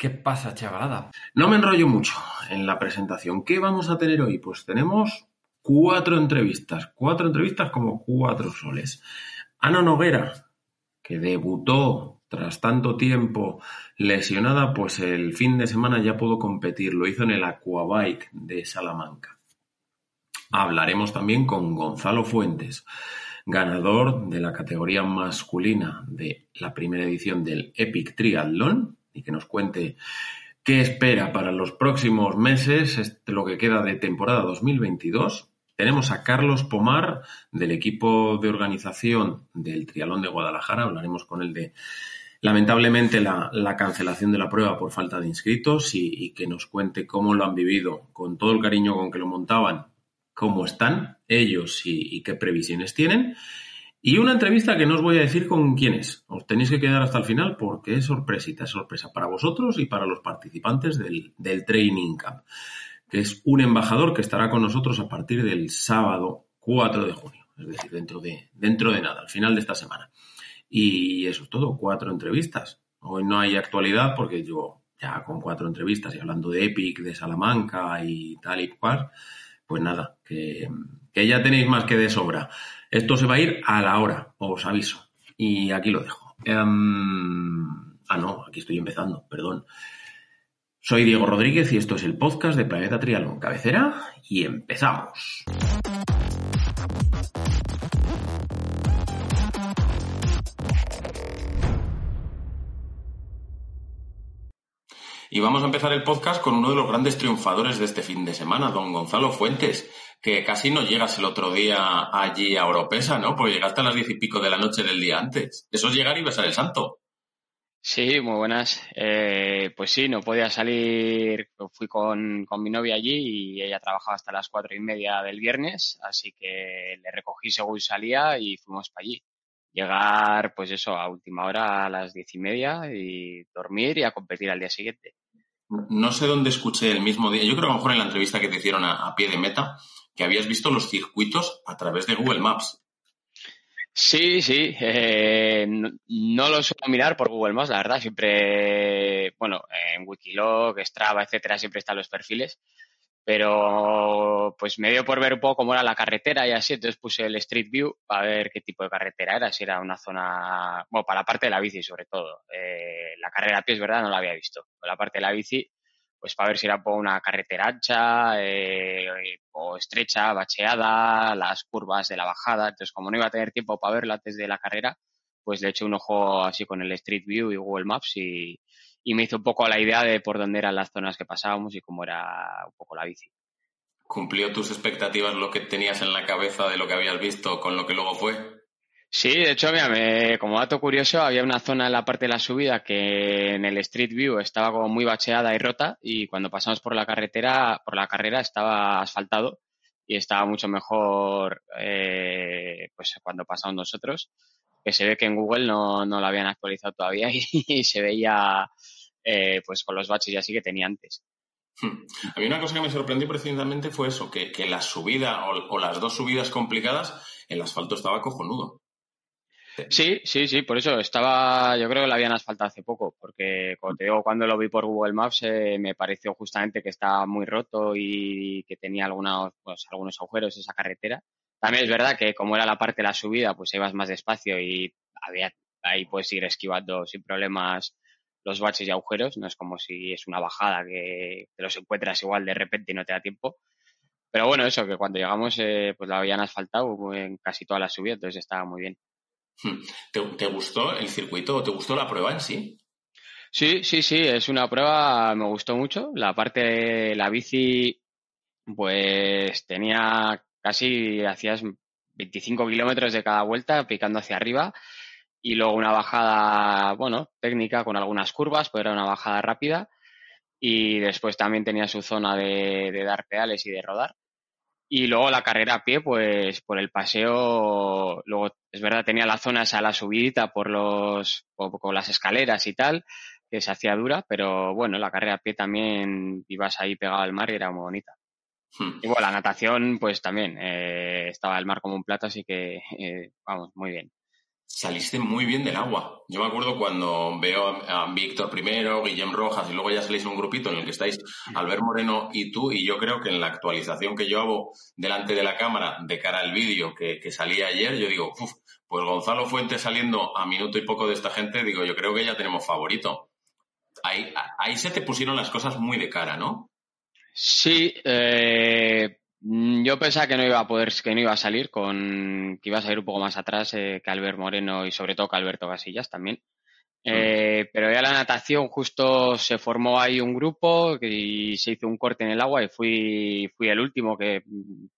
¿Qué pasa, chavalada? No me enrollo mucho en la presentación. ¿Qué vamos a tener hoy? Pues tenemos cuatro entrevistas. Cuatro entrevistas como cuatro soles. Ana Noguera, que debutó tras tanto tiempo lesionada, pues el fin de semana ya pudo competir. Lo hizo en el Aquabike de Salamanca. Hablaremos también con Gonzalo Fuentes, ganador de la categoría masculina de la primera edición del Epic Triathlon y que nos cuente qué espera para los próximos meses, lo que queda de temporada 2022. Tenemos a Carlos Pomar del equipo de organización del Trialón de Guadalajara. Hablaremos con él de, lamentablemente, la, cancelación de la prueba por falta de inscritos y, que nos cuente cómo lo han vivido, con todo el cariño con que lo montaban, cómo están ellos y qué previsiones tienen. Y una entrevista que no os voy a decir con quién es. Os tenéis que quedar hasta el final porque es sorpresita, es sorpresa para vosotros y para los participantes del, Training Camp, que es un embajador que estará con nosotros a partir del sábado 4 de junio, es decir, dentro de, dentro de nada, al final de esta semana. Y eso es todo, cuatro entrevistas. Hoy no hay actualidad porque yo ya con cuatro entrevistas y hablando de Epic, de Salamanca y tal y cual, pues nada, que, que ya tenéis más que de sobra. Esto se va a ir a la hora, os aviso. Y aquí lo dejo. Em, ah, no, aquí estoy empezando, perdón. Soy Diego Rodríguez y esto es el podcast de Planeta Trialón Cabecera y empezamos. Y vamos a empezar el podcast con uno de los grandes triunfadores de este fin de semana, don Gonzalo Fuentes, que casi no llegas el otro día allí a Oropesa, ¿no? Porque llegaste a las diez y pico de la noche del día antes. Eso es llegar y besar el santo. Sí, muy buenas. Eh, pues sí, no podía salir, fui con, con, mi novia allí y ella trabajaba hasta las cuatro y media del viernes, así que le recogí según salía y fuimos para allí. Llegar, pues eso, a última hora a las diez y media y dormir y a competir al día siguiente. No sé dónde escuché el mismo día, yo creo que a lo mejor en la entrevista que te hicieron a pie de meta, que habías visto los circuitos a través de Google Maps. Sí, sí. Eh, no, lo suelo mirar por Google Maps, la verdad. Siempre, bueno, en Wikilog, Strava, etcétera, siempre están los perfiles. Pero pues me dio por ver un poco cómo era la carretera y así, entonces puse el Street View para ver qué tipo de carretera era, si era una zona, bueno, para la parte de la bici sobre todo. Eh, la carrera a pie es verdad, no la había visto. la parte de la bici pues para ver si era por una carretera ancha eh, o estrecha, bacheada, las curvas de la bajada. Entonces, como no iba a tener tiempo para verlo antes de la carrera, pues le eché un ojo así con el Street View y Google Maps y, y me hizo un poco la idea de por dónde eran las zonas que pasábamos y cómo era un poco la bici. ¿Cumplió tus expectativas lo que tenías en la cabeza de lo que habías visto con lo que luego fue? Sí, de hecho, mira, como dato curioso, había una zona en la parte de la subida que en el Street View estaba como muy bacheada y rota y cuando pasamos por la carretera, por la carrera estaba asfaltado y estaba mucho mejor eh, pues cuando pasamos nosotros, que se ve que en Google no, no lo habían actualizado todavía y, se veía eh, pues con los baches y así que tenía antes. Hmm. A mí una cosa que me sorprendió precisamente fue eso, que, la subida o, o las dos subidas complicadas, el asfalto estaba cojonudo. Sí, sí, sí, por eso estaba, yo creo que la habían asfaltado hace poco, porque como te digo, cuando lo vi por Google Maps eh, me pareció justamente que estaba muy roto y que tenía algunos, pues, algunos agujeros esa carretera. También es verdad que como era la parte de la subida, pues ibas más despacio y había, ahí puedes ir esquivando sin problemas los baches y agujeros, no es como si es una bajada que te los encuentras igual de repente y no te da tiempo. Pero bueno, eso, que cuando llegamos, eh, pues la habían asfaltado en casi toda la subida, entonces estaba muy bien. Hmm. ¿Te, gustó el circuito o te gustó la prueba en sí? Sí, sí, sí, es una prueba, me gustó mucho. La parte de la bici, pues tenía casi, hacías 25 kilómetros de cada vuelta picando hacia arriba y luego una bajada, bueno, técnica con algunas curvas, pues era una bajada rápida y después también tenía su zona de, de dar pedales y de rodar. Y luego la carrera a pie, pues por el paseo, luego es verdad tenía la zona esa, la subidita por los, con las escaleras y tal, que se hacía dura, pero bueno, la carrera a pie también ibas ahí pegado al mar y era muy bonita. Hmm. Y bueno, la natación, pues también, eh, estaba el mar como un plato, así que, eh, vamos, muy bien. Saliste muy bien del agua. Yo me acuerdo cuando veo a Víctor primero, Guillem Rojas y luego ya salís un grupito en el que estáis Albert Moreno y tú y yo creo que en la actualización que yo hago delante de la cámara de cara al vídeo que, que salía ayer, yo digo, Uf, pues Gonzalo Fuentes saliendo a minuto y poco de esta gente, digo, yo creo que ya tenemos favorito. Ahí, ahí se te pusieron las cosas muy de cara, ¿no? Sí, eh, yo pensaba que no iba a poder, que no iba a salir, con que iba a salir un poco más atrás eh, que Albert Moreno y sobre todo que Alberto Casillas también. Mm. Eh, pero ya la natación justo se formó ahí un grupo y se hizo un corte en el agua y fui, fui el último que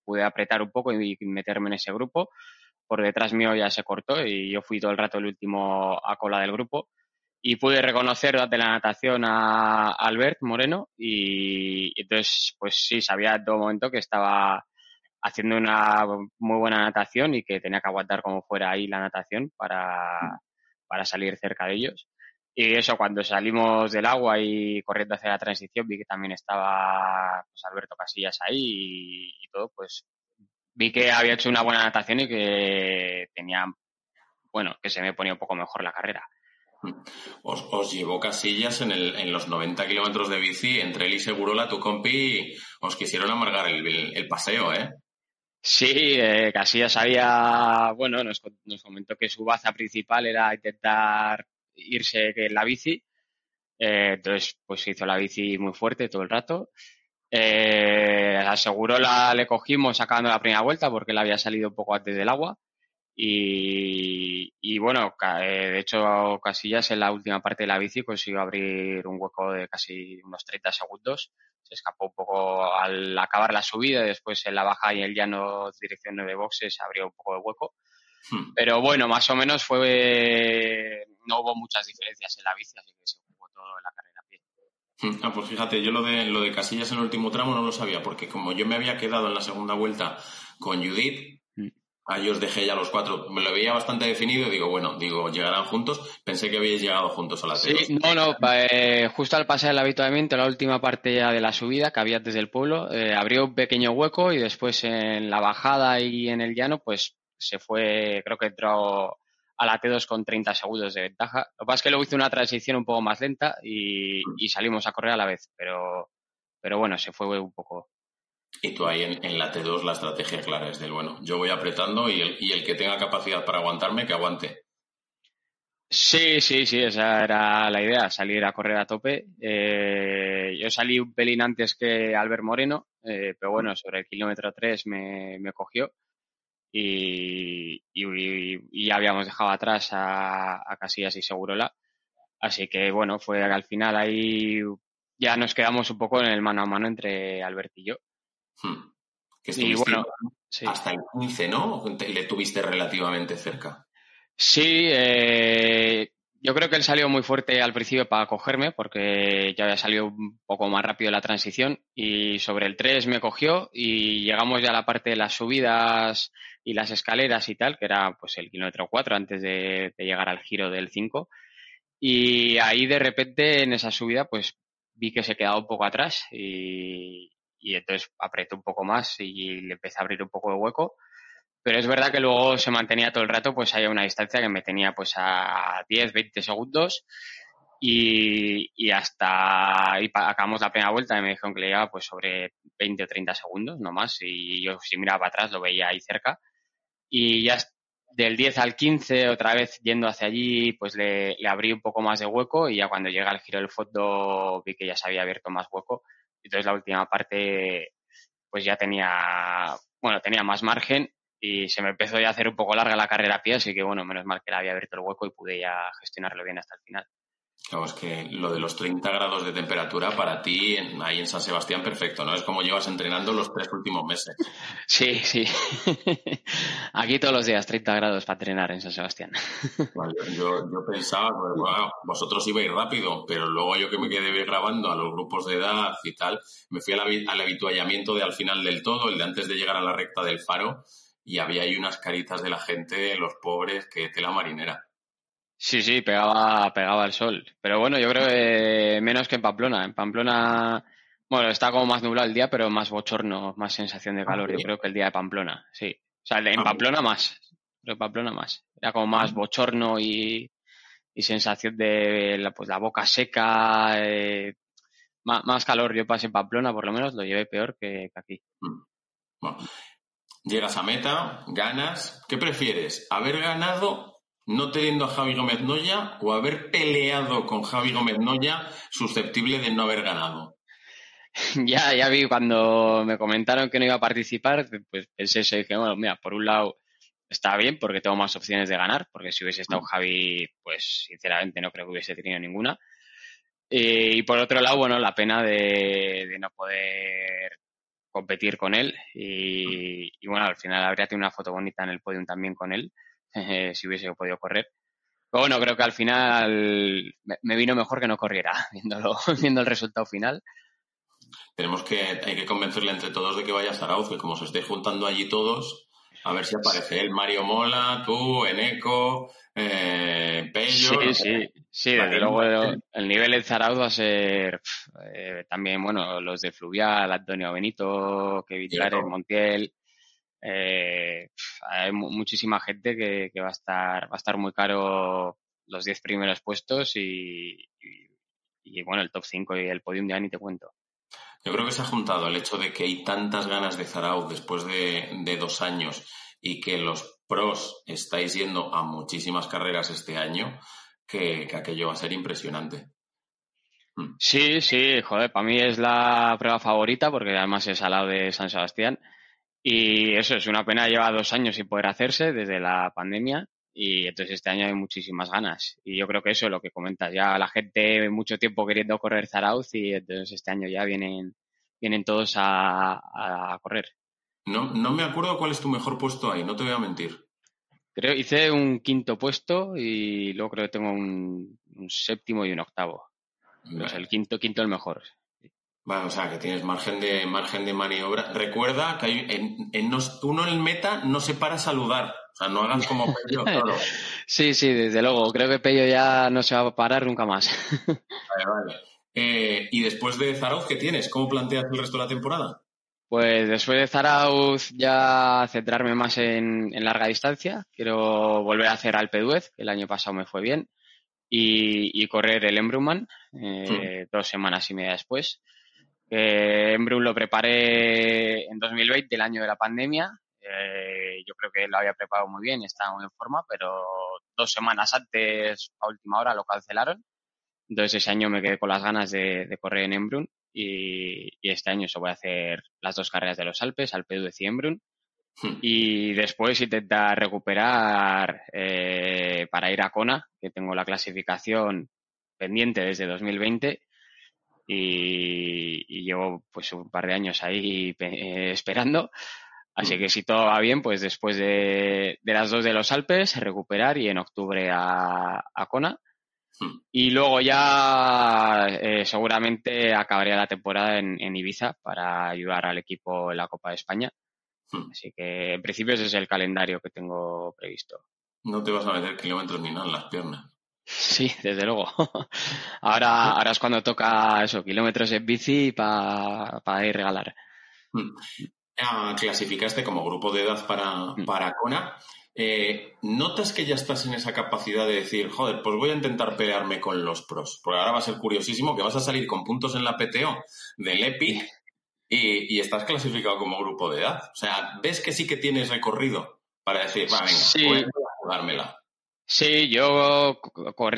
pude apretar un poco y meterme en ese grupo. Por detrás mío ya se cortó y yo fui todo el rato el último a cola del grupo y pude reconocer de la natación a Albert Moreno y, entonces pues sí sabía en todo momento que estaba haciendo una muy buena natación y que tenía que aguantar como fuera ahí la natación para, para salir cerca de ellos. Y eso, cuando salimos del agua y corriendo hacia la transición, vi que también estaba pues, Alberto Casillas ahí y, y, todo, pues vi que había hecho una buena natación y que tenía, bueno, que se me ponía un poco mejor la carrera. Os, llevó Casillas en, el, en los 90 kilómetros de bici, entre él y Segurola, tu compi, os quisieron amargar el, paseo, ¿eh? Sí, eh, Casillas había, bueno, nos, nos, comentó que su baza principal era intentar irse en la bici. Eh, entonces, pues hizo la bici muy fuerte todo el rato. Eh, a Segurola le cogimos sacando la primera vuelta porque él había salido un poco antes del agua. Y, y, bueno, eh, de hecho, Casillas en la última parte de la bici consiguió abrir un hueco de casi unos 30 segundos. Se escapó un poco al acabar la subida y después en la baja y el llano dirección de boxes abrió un poco de hueco. Hmm. Pero bueno, más o menos fue. No hubo muchas diferencias en la bici, así que se jugó todo en la carrera a pie. Hmm. Ah, pues fíjate, yo lo de, lo de Casillas en el último tramo no lo sabía, porque como yo me había quedado en la segunda vuelta con Judith, Ahí os dejé ya los cuatro. Me lo veía bastante definido. Digo, bueno, digo, llegarán juntos. Pensé que habíais llegado juntos a la Sí, no, no. Eh, justo al pasar el habituamiento, la última parte ya de la subida que había desde el pueblo, eh, abrió un pequeño hueco y después en la bajada y en el llano, pues se fue, creo que entró a la T2 con 30 segundos de ventaja. Lo que pasa es que luego hizo una transición un poco más lenta y, y salimos a correr a la vez. Pero, pero bueno, se fue un poco, y tú ahí en, la T2 la estrategia clara es del, bueno, yo voy apretando y el, y el que tenga capacidad para aguantarme, que aguante. Sí, sí, sí, esa era la idea, salir a correr a tope. Eh, yo salí un pelín antes que Albert Moreno, eh, pero bueno, sobre el kilómetro 3 me, me cogió y, y, ya habíamos dejado atrás a, a Casillas y Segurola. Así que bueno, fue al final ahí ya nos quedamos un poco en el mano a mano entre Albert y yo. Hmm. y bueno, hasta el 15, ¿no? Le tuviste relativamente cerca. Sí, eh, yo creo que él salió muy fuerte al principio para cogerme porque ya había salido un poco más rápido la transición y sobre el 3 me cogió y llegamos ya a la parte de las subidas y las escaleras y tal, que era pues el kilómetro 4 antes de, de llegar al giro del 5 y ahí de repente en esa subida pues vi que se quedaba un poco atrás y, y entonces apreté un poco más y le empecé a abrir un poco de hueco. Pero es verdad que luego se mantenía todo el rato, pues hay una distancia que me tenía pues a 10, 20 segundos y, y hasta y acabamos la primera vuelta y me dijeron que le llevaba pues sobre 20 o 30 segundos, no más, y yo si miraba atrás lo veía ahí cerca. Y ya del 10 al 15, otra vez yendo hacia allí, pues le, le abrí un poco más de hueco y ya cuando llega al giro del fondo vi que ya se había abierto más hueco entonces la última parte pues ya tenía, bueno, tenía más margen y se me empezó ya a hacer un poco larga la carrera a pie, así que bueno, menos mal que la había abierto el hueco y pude ya gestionarlo bien hasta el final. Claro, es que lo de los 30 grados de temperatura para ti ahí en San Sebastián, perfecto, ¿no? Es como llevas entrenando los tres últimos meses. Sí, sí. Aquí todos los días 30 grados para entrenar en San Sebastián. yo, yo, pensaba, pues, bueno, vosotros ibais rápido, pero luego yo que me quedé grabando a los grupos de edad y tal, me fui al, al habituallamiento de al final del todo, el de antes de llegar a la recta del faro, y había ahí unas caritas de la gente, los pobres, que tela marinera. Sí, sí, pegaba, pegaba el sol. Pero bueno, yo creo que menos que en Pamplona. En Pamplona, bueno, está como más nublado el día, pero más bochorno, más sensación de calor. Yo creo que el día de Pamplona, sí. O sea, en ah, Pamplona más. pero Pamplona más. Era como más bochorno y, sensación de la, pues, la boca seca, eh, más, calor. Yo pasé en Pamplona, por lo menos, lo llevé peor que, aquí. Mm. llegas a meta, ganas. ¿Qué prefieres? ¿Haber ganado no teniendo a Javi Gómez Noya o haber peleado con Javi Gómez Noya susceptible de no haber ganado? ya, ya vi cuando me comentaron que no iba a participar, pues pensé eso y dije, bueno, mira, por un lado está bien porque tengo más opciones de ganar, porque si hubiese estado mm. Javi, pues sinceramente no creo que hubiese tenido ninguna. Y por otro lado, bueno, la pena de, no poder competir con él y, bueno, al final habría tenido una foto bonita en el podium también con él, si hubiese podido correr. Pero bueno, creo que al final me, vino mejor que no corriera, viéndolo, viendo el resultado final tenemos que, hay que convencerle entre todos de que vaya a Zarauz, que como se esté juntando allí todos, a ver si aparece el Mario Mola, tú, Eneco, eh, Pello. Sí, sí, sí, desde luego el, nivel de Zarauz va a ser eh, también, bueno, los de Fluvial, Antonio Benito, Kevin Montiel. Eh, hay muchísima gente que, va a estar va a estar muy caro los 10 primeros puestos y, y, bueno, el top 5 y el podium ya ni te cuento. Yo creo que se ha juntado el hecho de que hay tantas ganas de Zarauz después de, dos años y que los pros estáis yendo a muchísimas carreras este año, que, aquello va a ser impresionante. Mm. Sí, sí, joder, para mí es la prueba favorita porque además es al lado de San Sebastián. Y eso es una pena, lleva dos años sin poder hacerse desde la pandemia y entonces este año hay muchísimas ganas. Y yo creo que eso es lo que comentas. Ya la gente mucho tiempo queriendo correr Zarauz y entonces este año ya vienen, vienen todos a, correr. No, no me acuerdo cuál es tu mejor puesto ahí, no te voy a mentir. Creo hice un quinto puesto y luego creo que tengo un, séptimo y un octavo. el quinto, quinto el mejor. Vale, o sea, que tienes margen de, margen de maniobra. Recuerda que hay, en, en uno en meta no se para a saludar. O sea, no hagas como Pello, claro. sí, sí, desde luego. Creo que Pello ya no se va a parar nunca más. vale, vale. Eh, y después de Zarauz, ¿qué tienes? ¿Cómo planteas el resto de la temporada? Pues después de Zarauz ya centrarme más en, larga distancia. Quiero volver a hacer Alpe d'Huez, que el año pasado me fue bien, y, correr el Embruman eh, dos semanas y media después. Eh, Embrun lo preparé en 2020, el año de la pandemia, eh, yo creo que lo había preparado muy bien y estaba muy en forma, pero dos semanas antes, a última hora, lo cancelaron. Entonces ese año me quedé con las ganas de, correr en Embrun y, este año se voy a hacer las dos carreras de los Alpes, Alpe d'Huez y Embrun. Hmm. Y después intentar recuperar eh, para ir a Kona, que tengo la clasificación pendiente desde 2020 y, llevo pues un par de años ahí eh, esperando Así mm. que si todo va bien, pues después de, las dos de los Alpes, recuperar y en octubre a, a Kona. Mm. Y luego ya eh, seguramente acabaría la temporada en, Ibiza para ayudar al equipo en la Copa de España. Mm. Así que en principio ese es el calendario que tengo previsto. No te vas a meter kilómetros ni nada en las piernas. Sí, desde luego. ahora, ahora es cuando toca eso, kilómetros en bici para ir a regalar clasificaste como grupo de edad para, mm. para Kona. Eh, ¿Notas que ya estás en esa capacidad de decir, joder, pues voy a intentar pelearme con los pros? Porque ahora va a ser curiosísimo que vas a salir con puntos en la PTO del EPIC y, estás clasificado como grupo de edad. O sea, ¿ves que sí que tienes recorrido para decir, va, venga, voy a jugármela? Sí, yo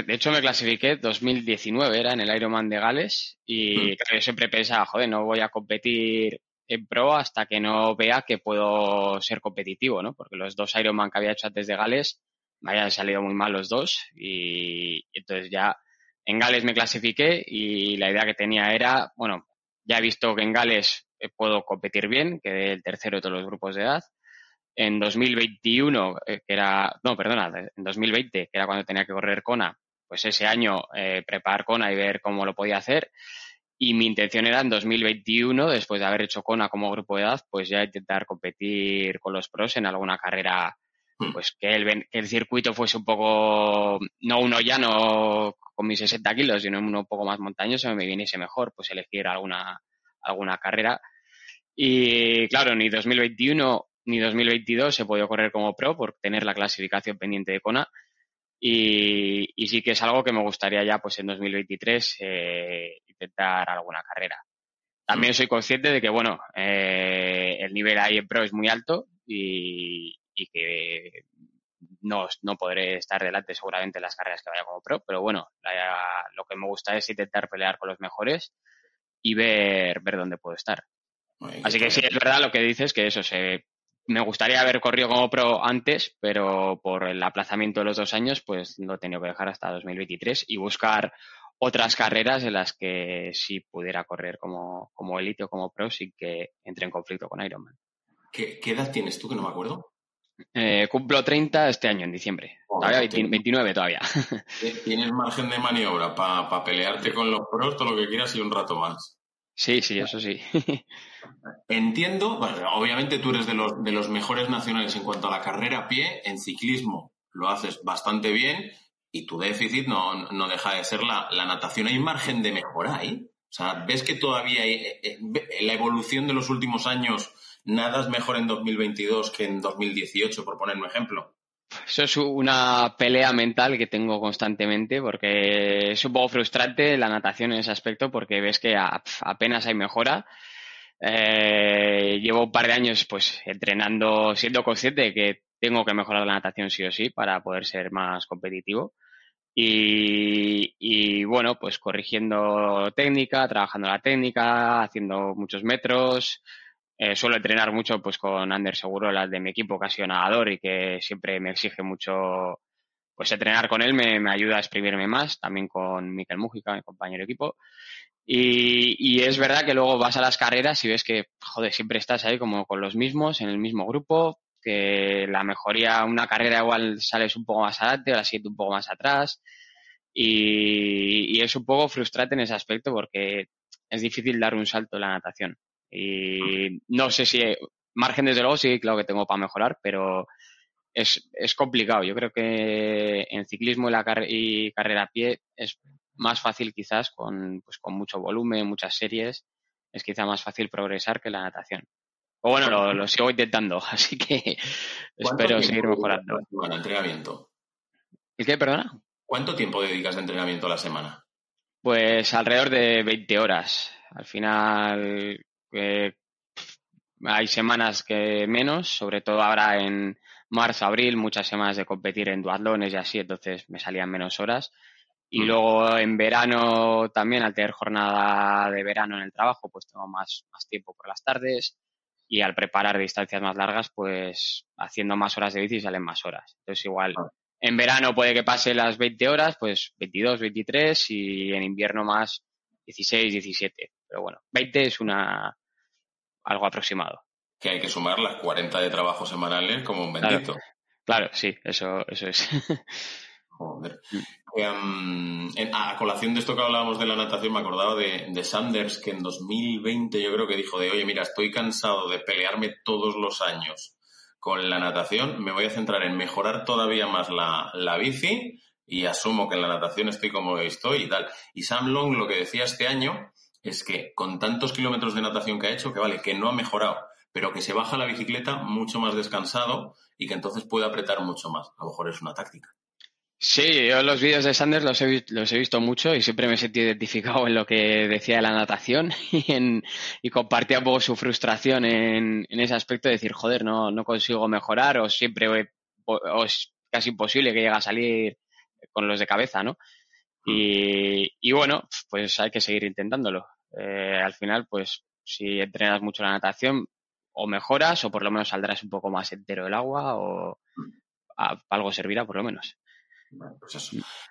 de hecho me clasifiqué 2019, era en el Ironman de Gales y mm. yo siempre pensaba, joder, no voy a competir en pro hasta que no vea que puedo ser competitivo, ¿no? Porque los dos Ironman que había hecho antes de Gales me habían salido muy mal los dos y, entonces ya en Gales me clasifiqué y la idea que tenía era, bueno, ya he visto que en Gales eh, puedo competir bien, quedé el tercero de todos los grupos de edad. En 2021, eh, que era, no, perdona, en 2020, que era cuando tenía que correr Kona, pues ese año eh, preparar Kona y ver cómo lo podía hacer. Y mi intención era en 2021, después de haber hecho Kona como grupo de edad, pues ya intentar competir con los pros en alguna carrera, hmm. pues que el, que el circuito fuese un poco, no uno llano con mis 60 kilos, sino uno un poco más montañoso, me viniese mejor, pues elegir alguna, alguna carrera. Y claro, ni 2021 ni 2022 he podido correr como pro por tener la clasificación pendiente de Kona. Y, sí que es algo que me gustaría ya pues en 2023 eh, intentar alguna carrera. También soy consciente de que, bueno, eh, el nivel ahí en pro es muy alto y, que no, no, podré estar delante seguramente en las carreras que vaya como pro, pero bueno, lo que me gusta es intentar pelear con los mejores y ver, ver dónde puedo estar. Así que sí, es verdad lo que dices, que eso se, me gustaría haber corrido como pro antes, pero por el aplazamiento de los dos años, pues lo he tenido que dejar hasta 2023 y buscar otras carreras en las que sí pudiera correr como, como élite o como pro sin que entre en conflicto con Ironman. ¿Qué, edad tienes tú que no me acuerdo? Eh, cumplo 30 este año, en diciembre. todavía 29 todavía. Tienes margen de maniobra para pelearte con los pros todo lo que quieras y un rato más. Sí, sí, eso sí. Entiendo, obviamente tú eres de los, de los mejores nacionales en cuanto a la carrera a pie, en ciclismo lo haces bastante bien y tu déficit no, no deja de ser la, la, natación. ¿Hay margen de mejora ahí? O sea, ¿ves que todavía hay, eh, eh, la evolución de los últimos años nada es mejor en 2022 que en 2018, por poner un ejemplo? Eso es una pelea mental que tengo constantemente porque es un poco frustrante la natación en ese aspecto porque ves que apenas hay mejora. Eh, llevo un par de años pues entrenando, siendo consciente de que tengo que mejorar la natación sí o sí para poder ser más competitivo. Y, y, bueno, pues corrigiendo técnica, trabajando la técnica, haciendo muchos metros, eh, suelo entrenar mucho pues con Ander Seguro, las de mi equipo, que ha sido nadador y que siempre me exige mucho, pues entrenar con él me, me ayuda a exprimirme más, también con Miquel Mújica, mi compañero de equipo. Y, y, es verdad que luego vas a las carreras y ves que, joder, siempre estás ahí como con los mismos, en el mismo grupo, que la mejoría, una carrera igual sales un poco más adelante, la siguiente un poco más atrás. Y, y es un poco frustrante en ese aspecto porque es difícil dar un salto en la natación. Y no sé si margen desde luego sí, claro que tengo para mejorar, pero es, es complicado. Yo creo que en ciclismo y, la y carrera a pie es más fácil quizás con, pues, con mucho volumen, muchas series, es quizá más fácil progresar que la natación. O bueno, lo, lo sigo intentando, así que espero seguir mejorando. Bueno, entrenamiento. ¿El qué, perdona? ¿Cuánto tiempo dedicas de entrenamiento a la semana? Pues alrededor de 20 horas. Al final, hay semanas que menos, sobre todo ahora en marzo, abril, muchas semanas de competir en duatlones y así, entonces me salían menos horas. Y mm. luego en verano también, al tener jornada de verano en el trabajo, pues tengo más, más tiempo por las tardes. Y al preparar distancias más largas, pues haciendo más horas de bici salen más horas. Entonces igual ah. en verano puede que pase las 20 horas, pues 22, 23 y en invierno más 16, 17. Pero bueno, 20 es una, algo aproximado. Que hay que sumar las 40 de trabajo semanales como un bendito. Claro, sí, eso, eso es. Joder. Em, a colación de esto que hablábamos de la natación, me acordaba de, de, Sanders, que en 2020 yo creo que dijo de, oye, mira, estoy cansado de pelearme todos los años con la natación, me voy a centrar en mejorar todavía más la, la bici y asumo que en la natación estoy como estoy y tal. Y Sam Long lo que decía este año es que con tantos kilómetros de natación que ha hecho, que vale, que no ha mejorado, pero que se baja la bicicleta mucho más descansado y que entonces puede apretar mucho más. A lo mejor es una táctica. Sí, yo los vídeos de Sanders los he, los he visto mucho y siempre me he sentido identificado en lo que decía de la natación y, en, y compartía un poco su frustración en, en, ese aspecto de decir, joder, no, no consigo mejorar o siempre o es casi imposible que llegue a salir con los de cabeza, ¿no? Mm. Y, y bueno, pues hay que seguir intentándolo. Eh, al final, pues si entrenas mucho la natación, o mejoras o por lo menos saldrás un poco más entero del agua o algo servirá por lo menos. pues.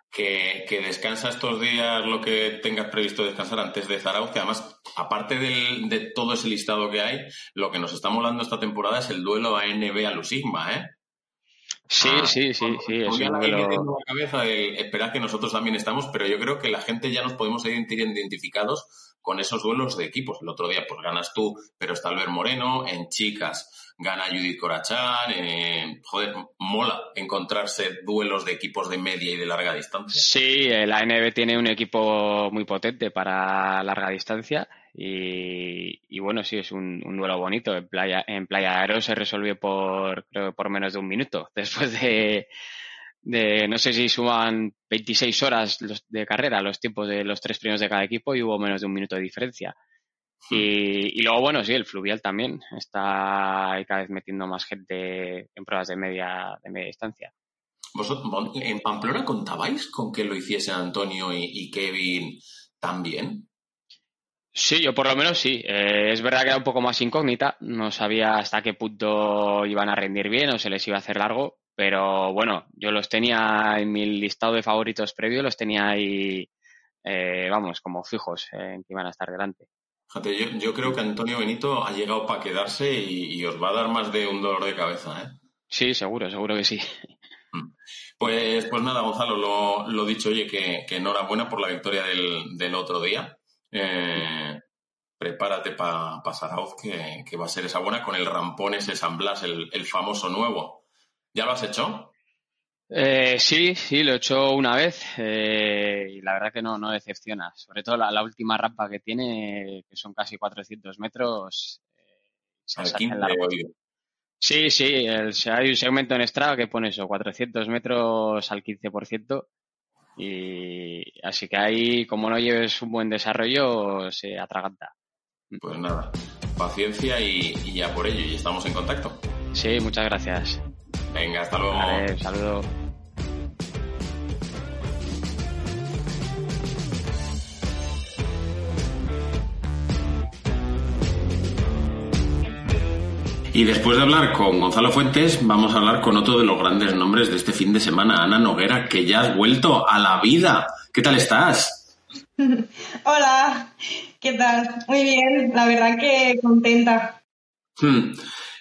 Que, que, descansa estos días lo que tengas previsto descansar antes de Zarauz, que además, aparte de todo ese listado que hay, lo que nos está molando esta temporada es el duelo ANB a Lusigma, ¿eh? Sí, ah, sí, sí, sí. Es un duelo... la cabeza de esperar que nosotros también estamos, pero yo creo que la gente ya nos podemos sentir identificados con esos duelos de equipos. El otro día, pues ganas tú, pero está Albert Moreno. En chicas, gana Judith Corachán, eh, joder, mola encontrarse duelos de equipos de media y de larga distancia. Sí, la ANB tiene un equipo muy potente para larga distancia y, bueno, sí, es un, duelo bonito. En Playa, en Playa Aero se resolvió por, creo, por menos de un minuto después de, de, no sé si suman 26 horas de carrera los tiempos de los tres primeros de cada equipo y hubo menos de un minuto de diferencia. Hmm. Y, luego, bueno, sí, el fluvial también está cada vez metiendo más gente en pruebas de media, de media distancia. ¿Vosotros en Pamplona contabais con que lo hiciese Antonio y, Kevin también? Sí, yo por lo menos sí. Eh, es verdad que era un poco más incógnita. No sabía hasta qué punto iban a rendir bien o se les iba a hacer largo. Pero bueno, yo los tenía en mi listado de favoritos previo, los tenía ahí, eh, vamos, como fijos en que iban a estar delante. Fíjate, yo, creo que Antonio Benito ha llegado para quedarse y, os va a dar más de un dolor de cabeza, ¿eh? Sí, seguro, seguro que sí. Mm. Pues, pues nada, Gonzalo, lo, dicho, oye, que, enhorabuena por la victoria del, otro día. Eh, prepárate para pa Sarauz, que, va a ser esa buena con el rampón ese San Blas, el famoso nuevo. ¿Ya lo has hecho? Eh, sí, sí, lo he hecho una vez eh, y la verdad que no, no decepciona. Sobre todo la, última rampa que tiene, que son casi 400 metros. Eh, sí, sí, el, hay un segmento en Strava que pone eso, 400 metros al 15%. Y así que ahí, como no lleves un buen desarrollo, se atraganta. Pues nada, paciencia y, y ya por ello, y estamos en contacto. Sí, muchas gracias. Venga, hasta luego. Vale, saludo. Y después de hablar con Gonzalo Fuentes, vamos a hablar con otro de los grandes nombres de este fin de semana, Ana Noguera, que ya has vuelto a la vida. ¿Qué tal estás? Hola, ¿qué tal? Muy bien, la verdad que contenta. Hmm.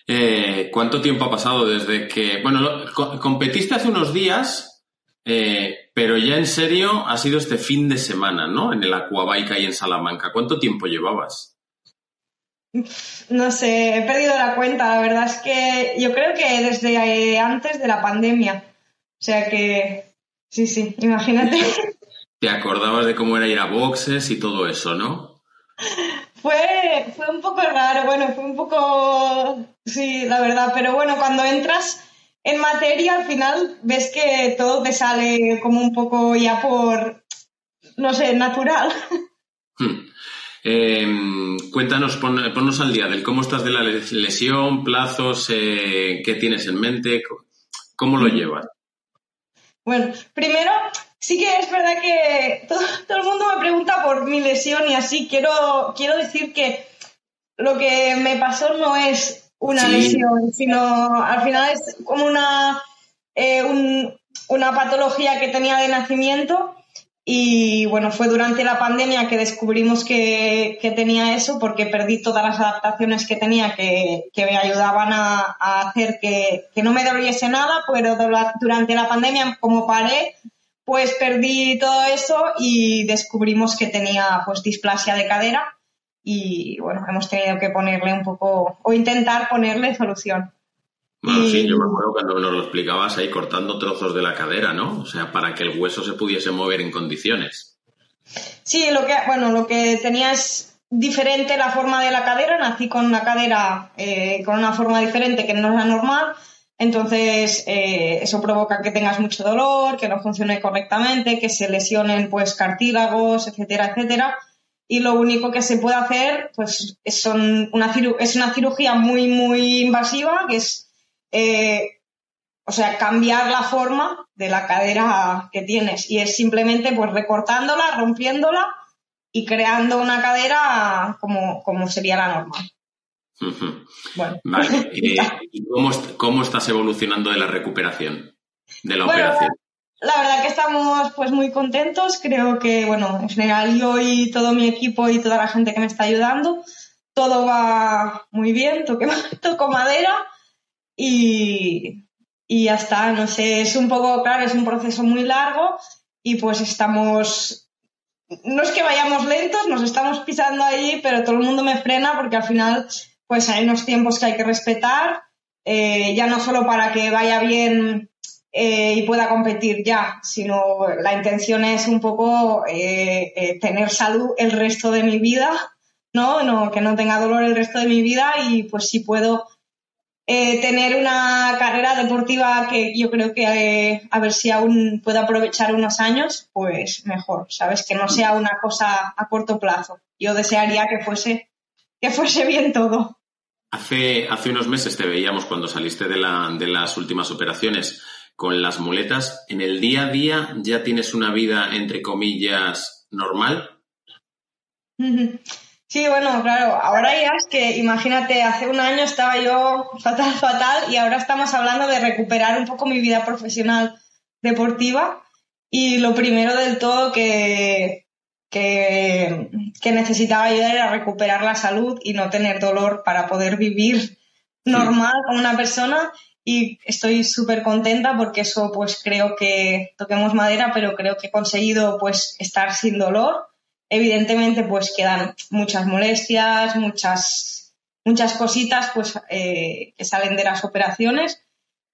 Eh, ¿Cuánto tiempo ha pasado desde que... Bueno, competiste hace unos días, eh, pero ya en serio ha sido este fin de semana, ¿no? En el Aquabike y en Salamanca. ¿Cuánto tiempo llevabas? No sé, he perdido la cuenta. La verdad es que yo creo que desde antes de la pandemia. O sea que, sí, sí, imagínate. Te acordabas de cómo era ir a boxes y todo eso, ¿no? Fue, fue un poco raro, bueno, fue un poco, sí, la verdad, pero bueno, cuando entras en materia al final ves que todo te sale como un poco ya por, no sé, natural. Hmm. Em, cuéntanos, ponnos al día del cómo estás de la lesión, plazos, eh, qué tienes en mente, cómo lo llevas. Bueno, primero Sí que es verdad que todo, el mundo me pregunta por mi lesión y así. Quiero, quiero decir que lo que me pasó no es una lesión, sino al final es como una, eh, una patología que tenía de nacimiento y bueno, fue durante la pandemia que descubrimos que, tenía eso porque perdí todas las adaptaciones que tenía que, me ayudaban a, a hacer que, que, no me doliese nada, pero durante la pandemia como paré pues perdí todo eso y descubrimos que tenía pues displasia de cadera y bueno, hemos tenido que ponerle un poco o intentar ponerle solución. Bueno, sí, yo me acuerdo cuando nos lo explicabas ahí cortando trozos de la cadera, ¿no? O sea, para que el hueso se pudiese mover en condiciones. Sí, lo que, bueno, lo que tenía es diferente la forma de la cadera, nací con una cadera eh, con una forma diferente que no es la normal, entonces, eh, eso provoca que tengas mucho dolor, que no funcione correctamente, que se lesionen pues cartílagos, etcétera, etcétera. Y lo único que se puede hacer, pues, es, una, es una cirugía muy, muy invasiva, que es, eh, o sea, cambiar la forma de la cadera que tienes. Y es simplemente, pues, recortándola, rompiéndola y creando una cadera como, como sería la normal. Vale. Eh, ¿Y cómo, estás evolucionando de la recuperación de la operación? La verdad que estamos pues muy contentos. Creo que, bueno, en general yo y todo mi equipo y toda la gente que me está ayudando, todo va muy bien, toco madera y, y ya está. No sé, es un poco, claro, es un proceso muy largo y pues estamos no es que vayamos lentos, nos estamos pisando ahí, pero todo el mundo me frena porque al final pues hay unos tiempos que hay que respetar, eh, ya no solo para que vaya bien eh, y pueda competir ya, sino la intención es un poco eh, tener salud el resto de mi vida, ¿no? ¿no? Que no tenga dolor el resto de mi vida y pues si puedo tener una carrera deportiva que yo creo que a ver si aún puedo aprovechar unos años, pues mejor, ¿sabes? Que no sea una cosa a corto plazo. Yo desearía que fuese, que fuese bien todo. Hace, hace unos meses te veíamos cuando saliste de, la, de las últimas operaciones con las muletas. ¿En el día a día ya tienes una vida, entre comillas, normal? Sí, bueno, claro, ahora ya es que imagínate, hace un año estaba yo fatal, fatal y ahora estamos hablando de recuperar un poco mi vida profesional deportiva y lo primero del todo que, que, necesitaba ayudar era recuperar la salud y no tener dolor para poder vivir normal como una persona y estoy súper contenta porque eso pues creo que toquemos madera pero creo que he conseguido pues estar sin dolor evidentemente pues quedan muchas molestias muchas muchas cositas pues eh, que salen de las operaciones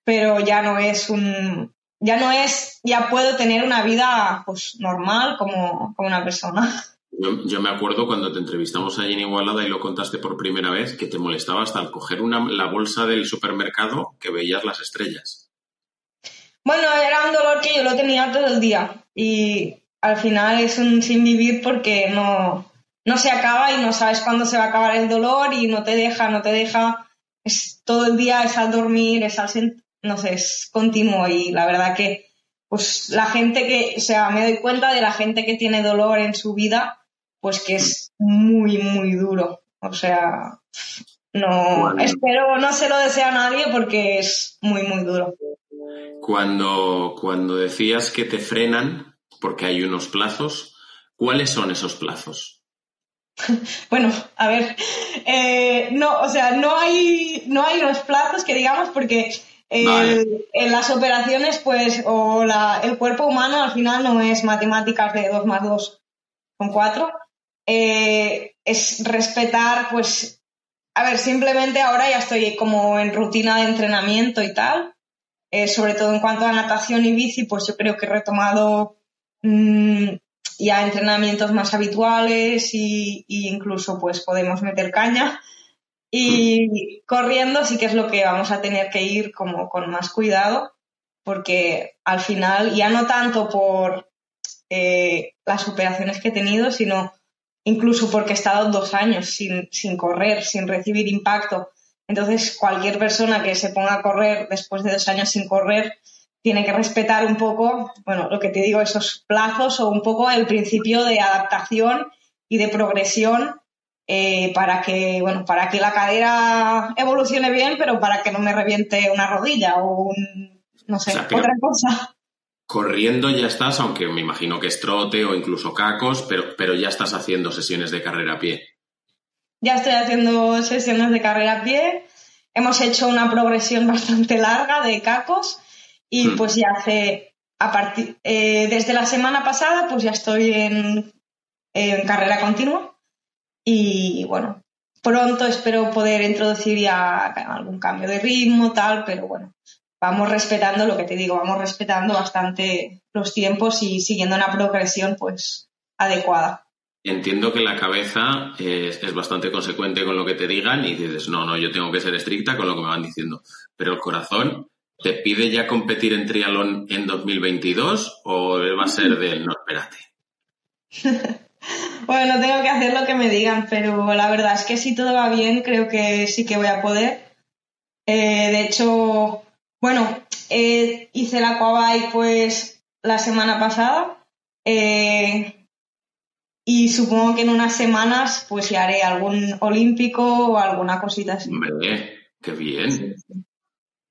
pero ya no es un ya no es, ya puedo tener una vida pues normal como, una persona. Yo, me acuerdo cuando te entrevistamos allí en Igualada y lo contaste por primera vez que te molestaba hasta al coger una, la bolsa del supermercado que veías las estrellas. Bueno, era un dolor que yo lo tenía todo el día y al final es un sin vivir porque no, no se acaba y no sabes cuándo se va a acabar el dolor y no te deja, no te deja. Es todo el día, es al dormir, es al, no sé, es continuo y la verdad que, pues la gente que, o sea, me doy cuenta de la gente que tiene dolor en su vida, pues que es muy, muy duro. O sea, no, espero, no se lo desea a nadie porque es muy, muy duro. Cuando, cuando decías que te frenan, porque hay unos plazos, ¿cuáles son esos plazos? bueno, a ver, eh, no, o sea, no hay, no hay unos plazos que digamos porque en las operaciones, pues, o el cuerpo humano al final no es matemáticas de 2 más 2 con 4. Eh, es respetar, pues, a ver, simplemente ahora ya estoy como en rutina de entrenamiento y tal. Eh, sobre todo en cuanto a natación y bici, pues yo creo que he retomado mm, ya entrenamientos más habituales y, y, incluso pues podemos meter caña. Y corriendo sí que es lo que vamos a tener que ir como con más cuidado, porque al final, ya no tanto por eh, las operaciones que he tenido, sino incluso porque he estado dos años sin, sin correr, sin recibir impacto. Entonces, cualquier persona que se ponga a correr después de dos años sin correr tiene que respetar un poco, bueno, lo que te digo, esos plazos o un poco el principio de adaptación y de progresión eh, para que, bueno, para que la cadera evolucione bien, pero para que no me reviente una rodilla o no sé, otra cosa. Corriendo ya estás, aunque me imagino que es trote o incluso cacos, pero, pero ya estás haciendo sesiones de carrera a pie. Ya estoy haciendo sesiones de carrera a pie. Hemos hecho una progresión bastante larga de cacos y hmm. pues ya hace, a partir, eh, desde la semana pasada, pues ya estoy en carrera continua y bueno, pronto espero poder introducir ya algún cambio de ritmo, tal, pero bueno, vamos respetando lo que te digo, vamos respetando bastante los tiempos y siguiendo una progresión pues adecuada. Entiendo que la cabeza es, es, bastante consecuente con lo que te digan y dices, no, no, yo tengo que ser estricta con lo que me van diciendo. Pero el corazón, ¿te pide ya competir en triatlón en 2022 o va a ser de, no, espérate? Bueno, tengo que hacer lo que me digan, pero la verdad es que si todo va bien, creo que sí que voy a poder. Eh, de hecho, bueno, eh, hice la Aquabike pues la semana pasada eh, y supongo que en unas semanas pues ya haré algún olímpico o alguna cosita así. qué bien.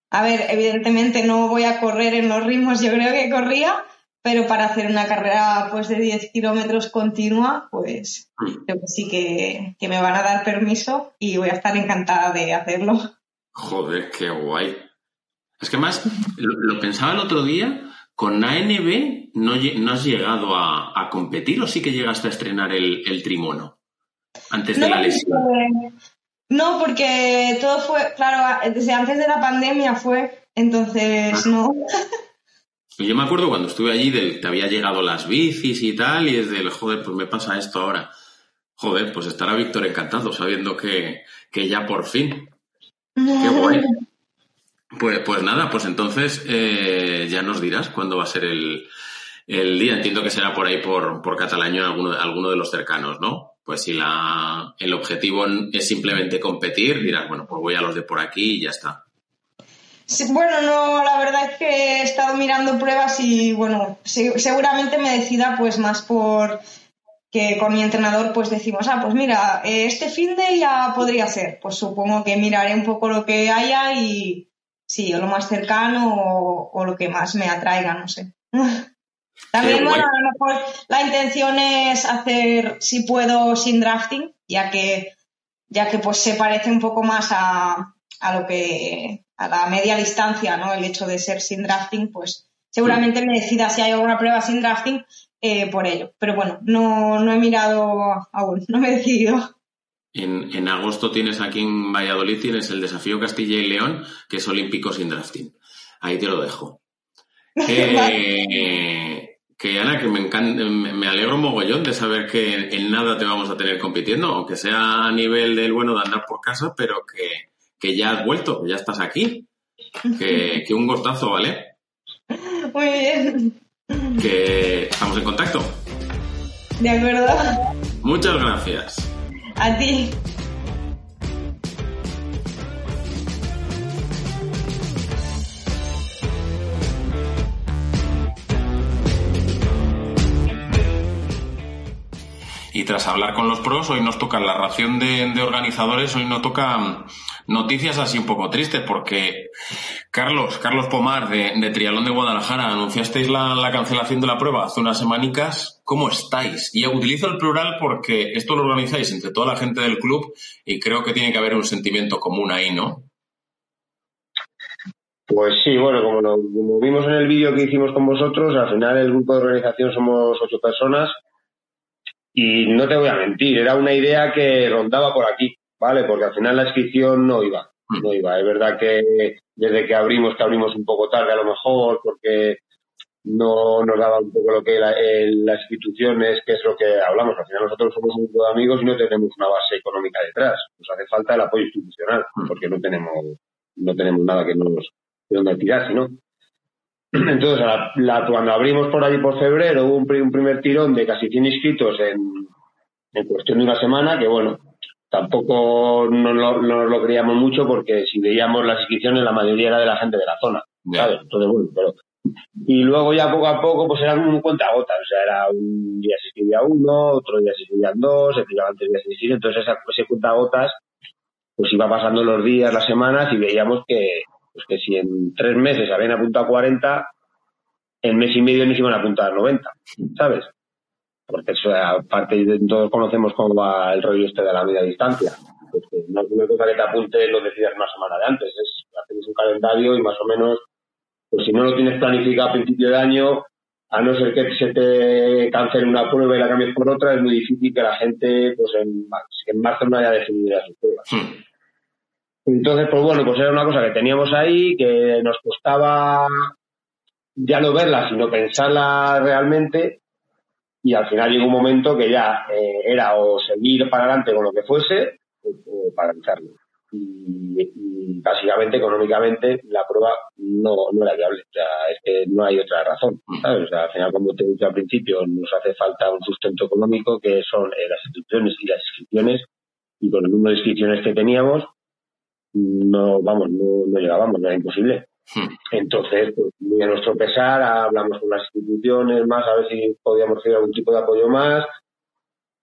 A ver, evidentemente no voy a correr en los ritmos yo creo que corría, pero para hacer una carrera pues de 10 kilómetros continua, pues mm. creo que sí que, me van a dar permiso y voy a estar encantada de hacerlo. Joder, qué guay. Es que más, lo, pensaba el otro día, con ANB no, no has llegado a, competir o sí que llegaste a estrenar el, trimono antes de la lesión. No, porque todo fue, claro, desde antes de la pandemia fue, entonces no. Yo me acuerdo cuando estuve allí, del, te había llegado las bicis y tal, y es del, joder, pues me pasa esto ahora. Joder, pues estará Víctor encantado sabiendo que, que ya por fin. Qué guay. Pues, pues nada, pues entonces eh, ya nos dirás cuándo va a ser el, el día. Entiendo que será por ahí por, por Catalaño alguno, alguno de los cercanos, ¿no? Pues si la, el objetivo es simplemente competir, dirás, bueno, pues voy a los de por aquí y ya está. bueno, no, la verdad es que he estado mirando pruebas y bueno, seguramente me decida pues más por que con mi entrenador pues decimos, ah, pues mira, este fin de ya podría ser. Pues supongo que miraré un poco lo que haya y sí, o lo más cercano o, o lo que más me atraiga, no sé. También, bueno, a lo mejor la intención es hacer, si puedo, sin drafting, ya que, ya que pues se parece un poco más a, a lo que, a la media distancia, ¿no? El hecho de ser sin drafting, pues seguramente me decida si hay alguna prueba sin drafting eh, por ello. Pero bueno, no, no he mirado aún, no me he decidido. En, en, agosto tienes aquí en Valladolid, tienes el desafío Castilla y León, que es olímpico sin drafting. Ahí te lo dejo. Eh, que Ana, que me, encanta, me alegro mogollón de saber que en nada te vamos a tener compitiendo, aunque sea a nivel del bueno de andar por casa, pero que, que ya has vuelto, que ya estás aquí. Que, que un gustazo, ¿vale? Muy bien. Que estamos en contacto. De acuerdo. Muchas gracias. A ti. Y tras hablar con los pros, hoy nos toca la ración de, organizadores, hoy nos toca noticias así un poco tristes, porque Carlos, Carlos Pomar de, de Trialón de Guadalajara, anunciasteis la, la, cancelación de la prueba hace unas semanicas. ¿Cómo estáis? Y utilizo el plural porque esto lo organizáis entre toda la gente del club y creo que tiene que haber un sentimiento común ahí, ¿no? Pues sí, bueno, como, lo, como vimos en el vídeo que hicimos con vosotros, al final el grupo de organización somos ocho personas y no te voy a mentir, era una idea que rondaba por aquí, ¿vale? Porque al final la inscripción no iba, mm. no iba. Es verdad que desde que abrimos, que abrimos un poco tarde a lo mejor, porque no nos daba un poco lo que la, las instituciones, que es lo que hablamos. Al final nosotros somos un grupo de amigos y no tenemos una base económica detrás. Nos hace falta el apoyo institucional, mm. porque no tenemos, no tenemos nada que nos, de donde tirar, sino entonces, la, cuando abrimos por allí por febrero, hubo un, primer tirón de casi 100 inscritos en, cuestión de una semana, que bueno, tampoco no, lo creíamos mucho porque si veíamos las inscripciones, la mayoría era de la gente de la zona, ¿sabes? Entonces, bueno, pero... Y luego ya poco a poco, pues eran un cuentagotas, o sea, era un día se escribía uno, otro día se escribían dos, se escribían tres días se entonces esa, ese cuentagotas, pues iba pasando los días, las semanas y veíamos que, pues que si en tres meses habían apuntado a 40, en mes y medio nos iban a apuntar a 90, ¿sabes? Porque eso, aparte, todos conocemos cómo va el rollo este de la media distancia. Pues no es una cosa que te apunte lo decidas una semana de antes, es hacer un calendario y más o menos, pues si no lo tienes planificado a principio de año, a no ser que se te cancele una prueba y la cambies por otra, es muy difícil que la gente, pues en, en marzo no haya definido sus pruebas. Hmm. Entonces, pues bueno, pues era una cosa que teníamos ahí, que nos costaba ya no verla, sino pensarla realmente, y al final llegó un momento que ya eh, era o seguir para adelante con lo que fuese, o, paralizarlo. Y, básicamente, económicamente, la prueba no, no era viable. O sea, es que no hay otra razón. O sea, al final, como te he al principio, nos hace falta un sustento económico que son eh, las inscripciones y las inscripciones. Y con el número de inscripciones que teníamos, no, vamos, no, no llegábamos, era imposible. Hmm. Entonces, pues, muy a nuestro pesar, hablamos con las instituciones más a ver si podíamos recibir algún tipo de apoyo más.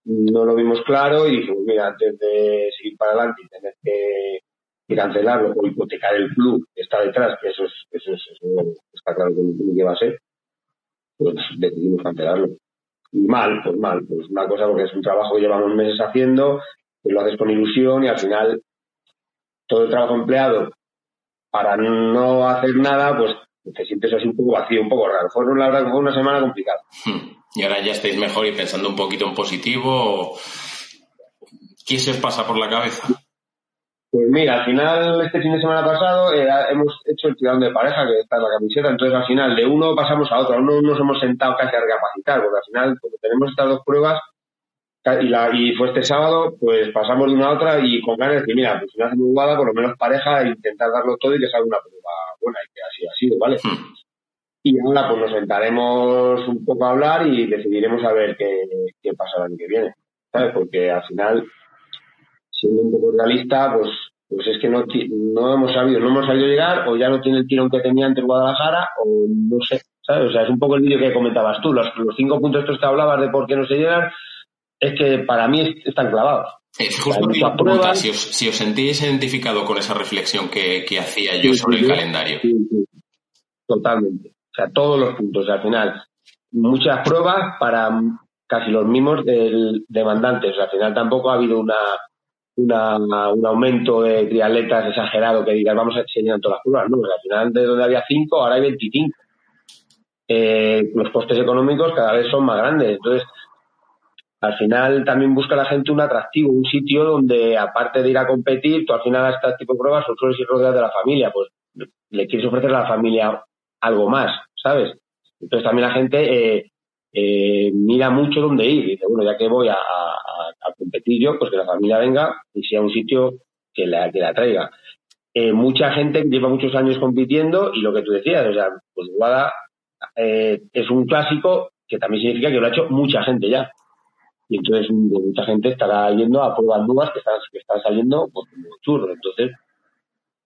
No lo vimos claro y dijimos, mira, antes de seguir para adelante y tener que, cancelarlo o hipotecar el club que está detrás, que eso, es, eso, es, eso está claro que, va a ser, pues decidimos cancelarlo. Y mal, pues mal, pues una cosa porque es un trabajo que llevamos meses haciendo, que lo haces con ilusión y al final todo el trabajo empleado para no hacer nada, pues te sientes así un poco vacío, un poco raro. Fue, la verdad, fue una semana complicada. Hmm. Y ahora ya estáis mejor y pensando un poquito en positivo. ¿Qué se os pasa por la cabeza? Pues mira, al final, este fin de semana pasado, eh, hemos hecho el tirón de pareja, que está en la camiseta, entonces al final de uno pasamos a otro, uno nos hemos sentado casi a recapacitar, porque al final, como tenemos estas dos pruebas, y, la, y fue este sábado, pues pasamos de una a otra y con ganas de decir, mira, pues si no hacemos igual, por lo menos pareja, e intentar darlo todo y que salga una prueba buena, y que así ha sido, ¿vale? Hmm. Y ahora pues nos sentaremos un poco a hablar y decidiremos a ver qué, qué pasa el año que viene, ¿sabes? Porque al final, siendo un poco realista, pues pues es que no, no hemos sabido, no hemos sabido llegar, o ya no tiene el tirón que tenía ante Guadalajara, o no sé, ¿sabes? O sea, es un poco el vídeo que comentabas tú, los, los cinco puntos estos que hablabas de por qué no se llegan, es que para mí están clavados. Es justo pregunta, si os, si os sentís identificado con esa reflexión que, que hacía yo sobre el calendario. Totalmente. O sea, todos los puntos. al final, muchas pruebas para casi los mismos del, demandantes. O sea, al final tampoco ha habido una, una, un aumento de triatletas exagerado que digas vamos a enseñar todas las pruebas. No, al final de donde había 5, ahora hay 25. Eh, los costes económicos cada vez son más grandes. Entonces, al final también busca la gente un atractivo, un sitio donde aparte de ir a competir, tú al final a este tipo de pruebas sueles ir rodeado de la familia, pues le quieres ofrecer a la familia algo más, ¿sabes? Entonces también la gente eh, eh, mira mucho dónde ir. Dice, bueno, ya que voy a, competir yo, pues que la familia venga y sea un sitio que la, que la traiga. Eh, mucha gente lleva muchos años compitiendo y lo que tú decías, o sea, pues Guada es un clásico que también significa que lo ha hecho mucha gente ya y entonces mucha gente estará yendo a pruebas nuevas que están, que están saliendo pues, como churro. Entonces,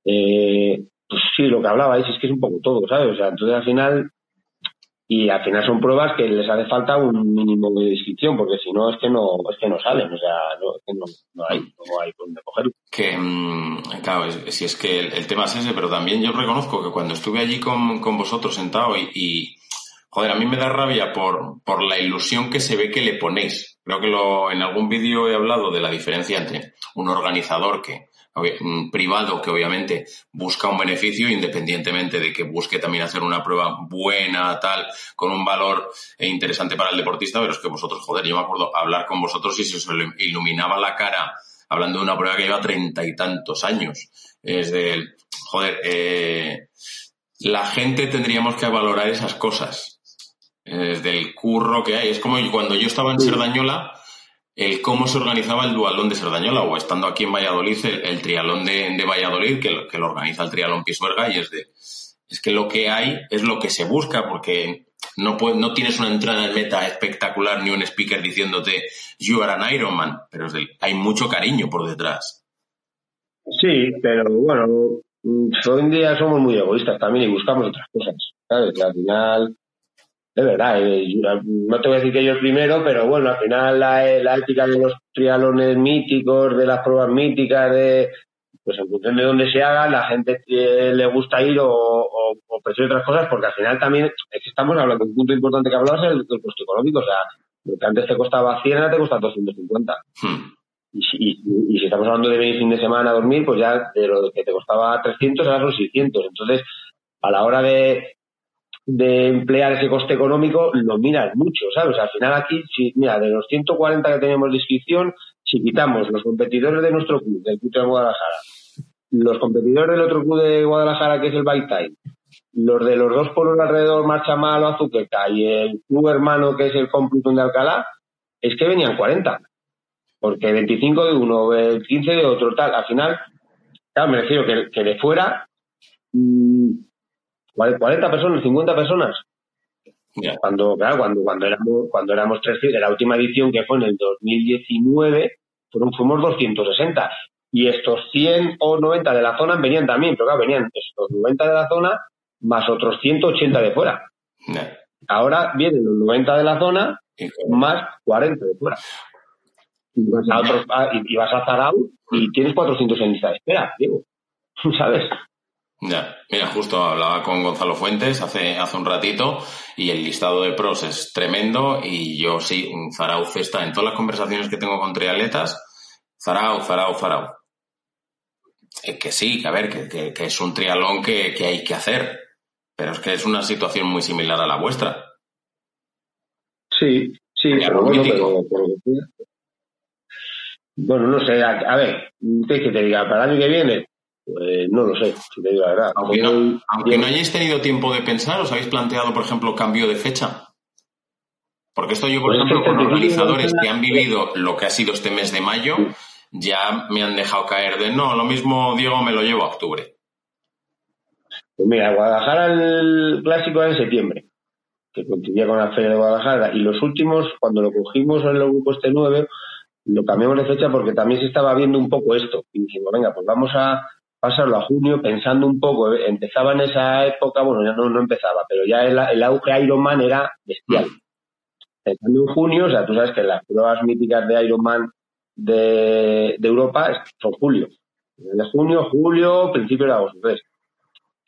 eh, pues sí, lo que hablabais es que es un poco todo, ¿sabes? O sea, entonces al final, y al final son pruebas que les hace falta un mínimo de descripción, porque si no es que no, es que no salen, o sea, no, es que no, hay, no hay dónde cogerlo. Que, mm, claro, si es que el, tema es ese, pero también yo reconozco que cuando estuve allí con, con vosotros sentado y, y, joder, a mí me da rabia por, por la ilusión que se ve que le ponéis Creo que lo, en algún vídeo he hablado de la diferencia entre un organizador que un privado que obviamente busca un beneficio independientemente de que busque también hacer una prueba buena, tal, con un valor interesante para el deportista, pero es que vosotros, joder, yo me acuerdo hablar con vosotros y se os iluminaba la cara hablando de una prueba que lleva treinta y tantos años. Es de, joder, eh, la gente tendríamos que valorar esas cosas desde el curro que hay. Es como cuando yo estaba en Serdañola, el cómo se organizaba el dualón de Serdañola, o estando aquí en Valladolid, el, trialón de, Valladolid, que lo, que lo organiza el trialón Pisuerga, y es de, es que lo que hay es lo que se busca, porque no, no tienes una entrada en meta espectacular ni un speaker diciéndote you are an Ironman, pero es hay mucho cariño por detrás. Sí, pero bueno, hoy en día somos muy egoístas también y buscamos otras cosas, ¿sabes? Al final de verdad, eh, no te voy a decir que yo el primero, pero bueno, al final la, ética de los trialones míticos, de las pruebas míticas, de pues en función de dónde se haga, la gente le gusta ir o, o, prefiere otras cosas, porque al final también es que estamos hablando de un punto importante que hablabas es el, costo económico, o sea, lo que antes te costaba 100 ahora te cuesta 250. Hmm. Y, y, y, si estamos hablando de venir fin de semana a dormir, pues ya de lo que te costaba 300 ahora son 600. Entonces, a la hora de, de emplear ese coste económico, lo miras mucho, ¿sabes? Al final aquí, si, mira, de los 140 que tenemos de inscripción, si quitamos los competidores de nuestro club, del club de Guadalajara, los competidores del otro club de Guadalajara, que es el Time, los de los dos pueblos alrededor, Marcha Malo, Azuqueca, y el club hermano, que es el Complutum de Alcalá, es que venían 40. Porque 25 de uno, 15 de otro, tal. Al final, claro, me refiero que, que de fuera, mmm, 40 personas, 50 personas. Cuando, claro, cuando, cuando éramos, cuando éramos 300, la última edición que fue en el 2019, fueron, fuimos 260. Y estos 100 o 90 de la zona venían también, pero claro, venían estos 90 de la zona más otros 180 de fuera. Ahora vienen los 90 de la zona más 40 de fuera. Y vas a, otros, y vas a Zarau y tienes 400 en lista de espera, digo. ¿Sabes? Ya, mira, justo hablaba con Gonzalo Fuentes hace, hace un ratito y el listado de pros es tremendo y yo sí, Zarau está en todas las conversaciones que tengo con triatletas, Zarau, Zarau, Zarau. Eh, que sí, que a ver, que, que, es un trialón que, que, hay que hacer, pero es que es una situación muy similar a la vuestra. Sí, sí, pero bueno, pero, Bueno, no sé, a, ver, ¿qué que te diga? ¿Para el año que viene? Pues no lo sé, si te digo la verdad. Aunque no, aunque no hayáis tenido tiempo de pensar, ¿os habéis planteado, por ejemplo, cambio de fecha? Porque esto yo, por pues ejemplo, con organizadores que han vivido lo que ha sido este mes de mayo, ya me han dejado caer de no, lo mismo, Diego, me lo llevo a octubre. Pues mira, Guadalajara el clásico era en septiembre, que coincidía con la feria de Guadalajara, y los últimos, cuando lo cogimos en el grupo este 9, lo cambiamos de fecha porque también se estaba viendo un poco esto. Y dijimos, venga, pues vamos a pasarlo a junio pensando un poco. Eh, empezaba en esa época, bueno, ya no, no empezaba, pero ya el, el auge Ironman era bestial. Pensando en junio, o sea, tú sabes que las pruebas míticas de Ironman de, de Europa son julio. De junio, julio, principio de agosto. Entonces,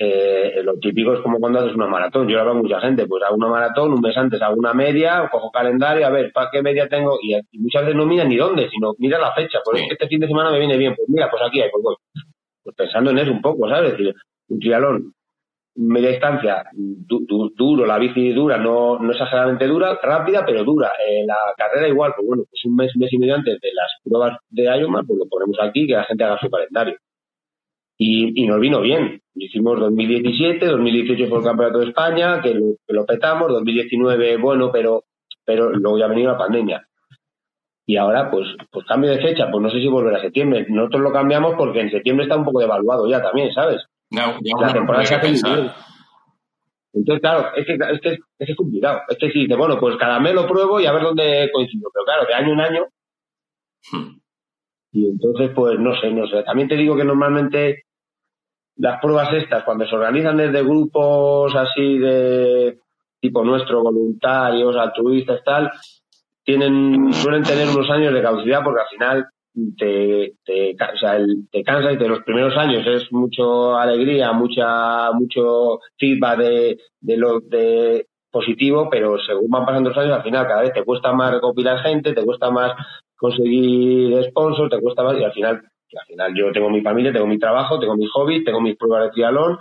eh, lo típico es como cuando haces una maratón. Yo hablo a mucha gente, pues hago una maratón, un mes antes hago una media, cojo calendario, a ver, ¿para qué media tengo? Y, muchas veces no mira ni dónde, sino mira la fecha. Pues este fin de semana me viene bien, pues mira, pues aquí hay, pues voy. Pensando en eso un poco, ¿sabes? Es decir, un trialón, media distancia, duro, la bici dura, no, no exageradamente dura, rápida, pero dura. La carrera igual, pues bueno, pues un mes, mes y medio antes de las pruebas de Ironman, pues lo ponemos aquí, que la gente haga su calendario. Y, y nos vino bien. Hicimos 2017, 2018 fue el Campeonato de España, que lo, que lo petamos, 2019 bueno, pero, pero luego ya ha venido la pandemia. Y ahora, pues, pues cambio de fecha, pues no sé si volver a septiembre. Nosotros lo cambiamos porque en septiembre está un poco devaluado ya también, ¿sabes? No, la temporada se hace Entonces, claro, es que, es que es, complicado. Es que si dices, bueno, pues cada mes lo pruebo y a ver dónde coincido. Pero claro, de año en año. Hmm. Y entonces, pues no sé, no sé. También te digo que normalmente las pruebas estas, cuando se organizan desde grupos así de tipo nuestro, voluntarios, altruistas, tal, tienen, suelen tener unos años de caducidad porque al final te, te, cansa y de los primeros años es mucha alegría, mucha, mucho feedback de, de lo de positivo, pero según van pasando los años, al final cada vez te cuesta más recopilar gente, te cuesta más conseguir sponsors, te cuesta más y al final, al final yo tengo mi familia, tengo mi trabajo, tengo mis hobbies, tengo mis pruebas de triatlón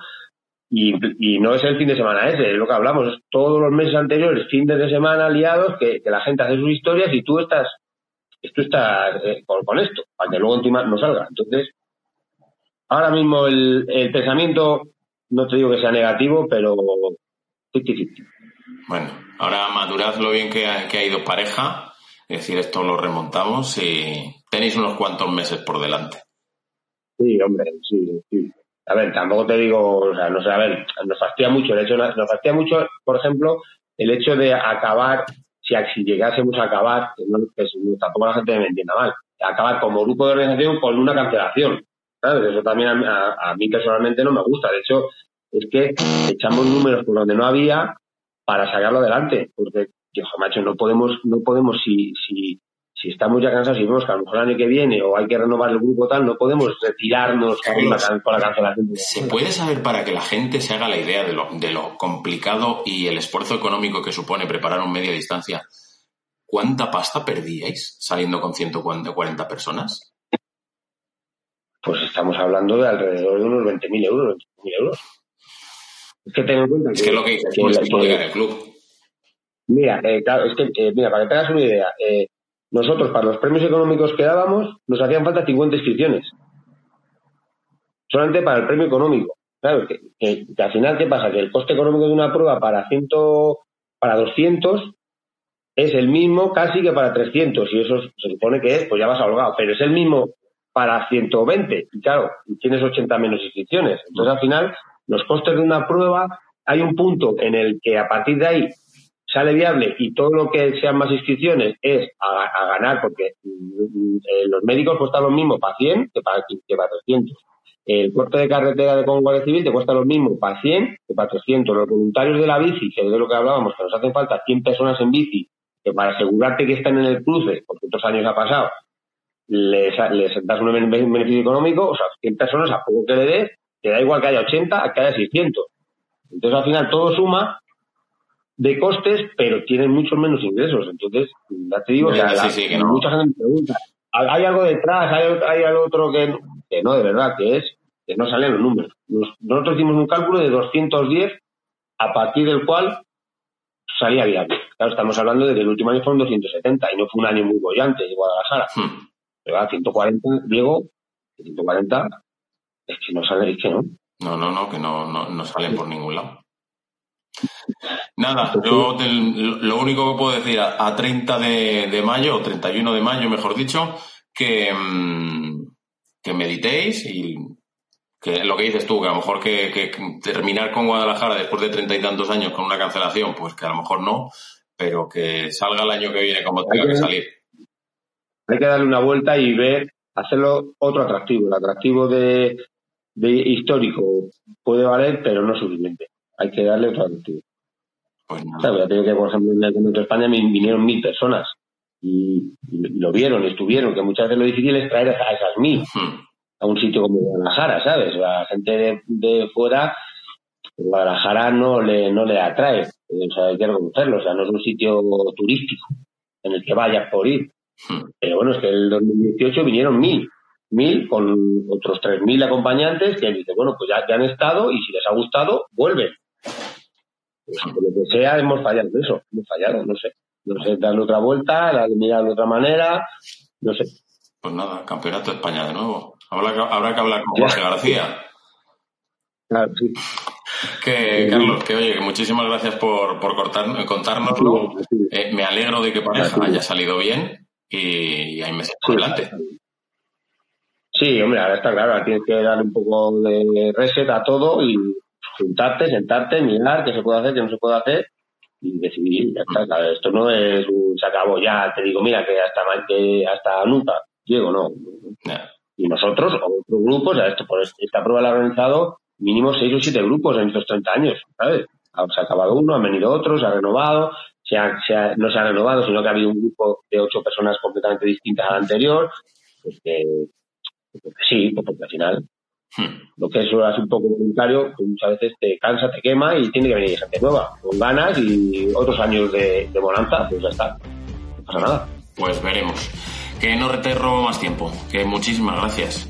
y, y, no es el fin de semana ese, es lo que hablamos, es todos los meses anteriores, fines de semana liados, que, que la gente hace sus historias y tú estás, tú estás eh, con, esto, para que luego encima no salga. Entonces, ahora mismo el, el pensamiento, no te digo que sea negativo, pero 50-50. Bueno, ahora madurad lo bien que ha, que ha ido pareja, es decir, esto lo remontamos y tenéis unos cuantos meses por delante. Sí, hombre, sí, sí a ver, tampoco te digo, o sea, no sé, a ver, nos fastidia mucho el hecho, nos fastidia mucho, por ejemplo, el hecho de acabar, si, si llegásemos a acabar, que, no, tampoco la gente me entienda mal, acabar como grupo de organización con una cancelación. ¿sabes? Eso también a, mí personalmente no me gusta. De hecho, es que echamos números por donde no había para sacarlo adelante. Porque, yo, macho, no podemos, no podemos, si, si, si estamos ya cansados y vemos que a lo mejor el año que viene o hay que renovar el grupo tal, no podemos retirarnos con, la, cancelación. ¿Se puede saber para que la gente se haga la idea de lo, de lo complicado y el esfuerzo económico que supone preparar un media distancia? ¿Cuánta pasta perdíais saliendo con 140 personas? Pues estamos hablando de alrededor de unos 20.000 euros, 20.000 euros. Es que ten en cuenta es que, lo que dices que, es que, el club. Mira, eh, claro, es que, eh, mira, para que tengas una idea, eh, nosotros, para los premios económicos que dábamos, nos hacían falta 50 inscripciones. Solamente para el premio económico. Claro, que, al final, ¿qué pasa? Que el coste económico de una prueba para, ciento, para 200 es el mismo casi que para 300. Y eso se supone que es, pues ya vas holgado. Pero es el mismo para 120. Y claro, tienes 80 menos inscripciones. Entonces, al final, los costes de una prueba, hay un punto en el que a partir de ahí sale viable y todo lo que sean más inscripciones es a, ganar, porque mm, eh, los médicos cuestan lo mismo para 100 que para, que para 300. El corte de carretera de Guardia Civil te cuesta lo mismo para 100 que para 300. Los voluntarios de la bici, que es de lo que hablábamos, que nos hacen falta 100 personas en bici, que para asegurarte que están en el cruce, porque otros años ha pasado, les, les das un beneficio económico, o sea, 100 personas a poco que le des, te da igual que haya 80 a que haya 600. Entonces, al final, todo suma de costes, pero tienen mucho menos ingresos. Entonces, ya te digo, que mucha gente me pregunta, ¿hay algo detrás? ¿Hay, algo otro que no? que no, de verdad, que es que no salen los números. nosotros hicimos un cálculo de 210 a partir del cual salía viable. Claro, estamos hablando de que el último año fueron 270 y no fue un año muy bollante de Guadalajara. Hmm. Pero a 140, Diego, 140, es que no sale, es que no. No, no, no, que no, no, no salen por ningún lado. Nada, yo lo único que puedo decir a, 30 de, mayo, o 31 de mayo, mejor dicho, que, mm, que meditéis y que lo que dices tú, que a lo mejor que, terminar con Guadalajara después de treinta y tantos años con una cancelación, pues que a lo mejor no, pero que salga el año que viene como tenga que, salir. Hay que darle una vuelta y ver, hacerlo otro atractivo. El atractivo de, histórico puede valer, pero no suficiente. Hay que darle otro atractivo. Pues nada. que, por ejemplo, en el España vinieron mil personas y, lo vieron, estuvieron, que muchas veces lo difícil es traer a esas mil a un sitio como Guadalajara, ¿sabes? La gente de, fuera, Guadalajara no le, no le atrae, o sea, hay que reconocerlo, o sea, no es un sitio turístico en el que vayas por ir. Hmm. Pero bueno, es que el 2018 vinieron mil, mil con otros tres mil acompañantes que dicen, bueno, pues ya, ya, han estado y si les ha gustado, vuelven. Por lo que sea, hemos fallado eso, hemos fallado, no sé. No sé, darle otra vuelta, darle mirar de otra manera, no sé. Pues nada, campeonato de España de nuevo. Habrá que, habrá que hablar con Jorge García. Claro, sí. Que, Carlos, que oye, que muchísimas gracias por, por cortar, contárnoslo. Eh, me alegro de que pareja haya salido bien y, hay meses por delante. Sí, hombre, ahora está claro, tienes que darle un poco de reset a todo y juntarte, sentarte, mirar qué se puede hacer, qué no se puede hacer y decidir, ya está. Esto no es un se acabó, ya te digo, mira, que hasta, que hasta nunca llego, no. Y nosotros, o otros grupos, esto, por esta prueba la ha organizado mínimo seis o siete grupos en estos 30 años, ¿sabes? Se ha acabado uno, han venido otros, se ha renovado, se ha, no se ha renovado, sino que ha habido un grupo de ocho personas completamente distintas al anterior, pues que, sí, pues porque al final. Lo que eso es un poco voluntario, pues muchas veces te cansa, te quema y tiene que venir gente nueva, con ganas y otros años de, de bonanza, pues ya está, no pasa nada. Pues veremos. Que no te robo más tiempo. Que muchísimas gracias.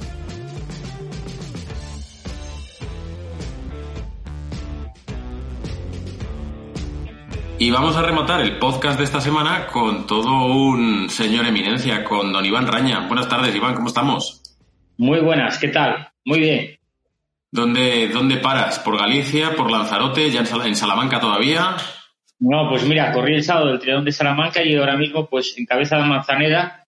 Y vamos a rematar el podcast de esta semana con todo un señor eminencia, con don Iván Raña. Buenas tardes, Iván, ¿cómo estamos? Muy buenas, ¿qué tal? Muy bien. ¿Dónde, dónde paras? ¿Por Galicia? ¿Por Lanzarote? ¿Ya en Salamanca todavía? No, pues mira, corrí el sábado del Triadón de Salamanca y ahora mismo pues en Cabeza de Manzaneda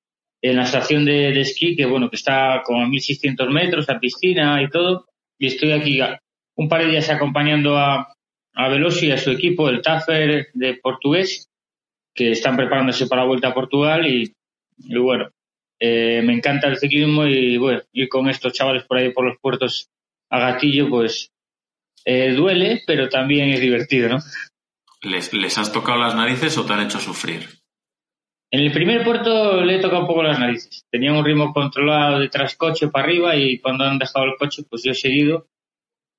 en la estación de, esquí, que bueno, que está como a 1600 metros, a piscina y todo, y estoy aquí un par de días acompañando a, a Veloso y a su equipo, el Taffer de portugués, que están preparándose para la vuelta a Portugal y, bueno, eh, me encanta el ciclismo y bueno, ir con estos chavales por ahí por los puertos a gatillo, pues eh, duele, pero también es divertido, ¿no? ¿Les, ¿Les has tocado las narices o te han hecho sufrir? En el primer puerto le he tocado un poco las narices. Tenía un ritmo controlado detrás coche para arriba y cuando han dejado el coche, pues yo he seguido.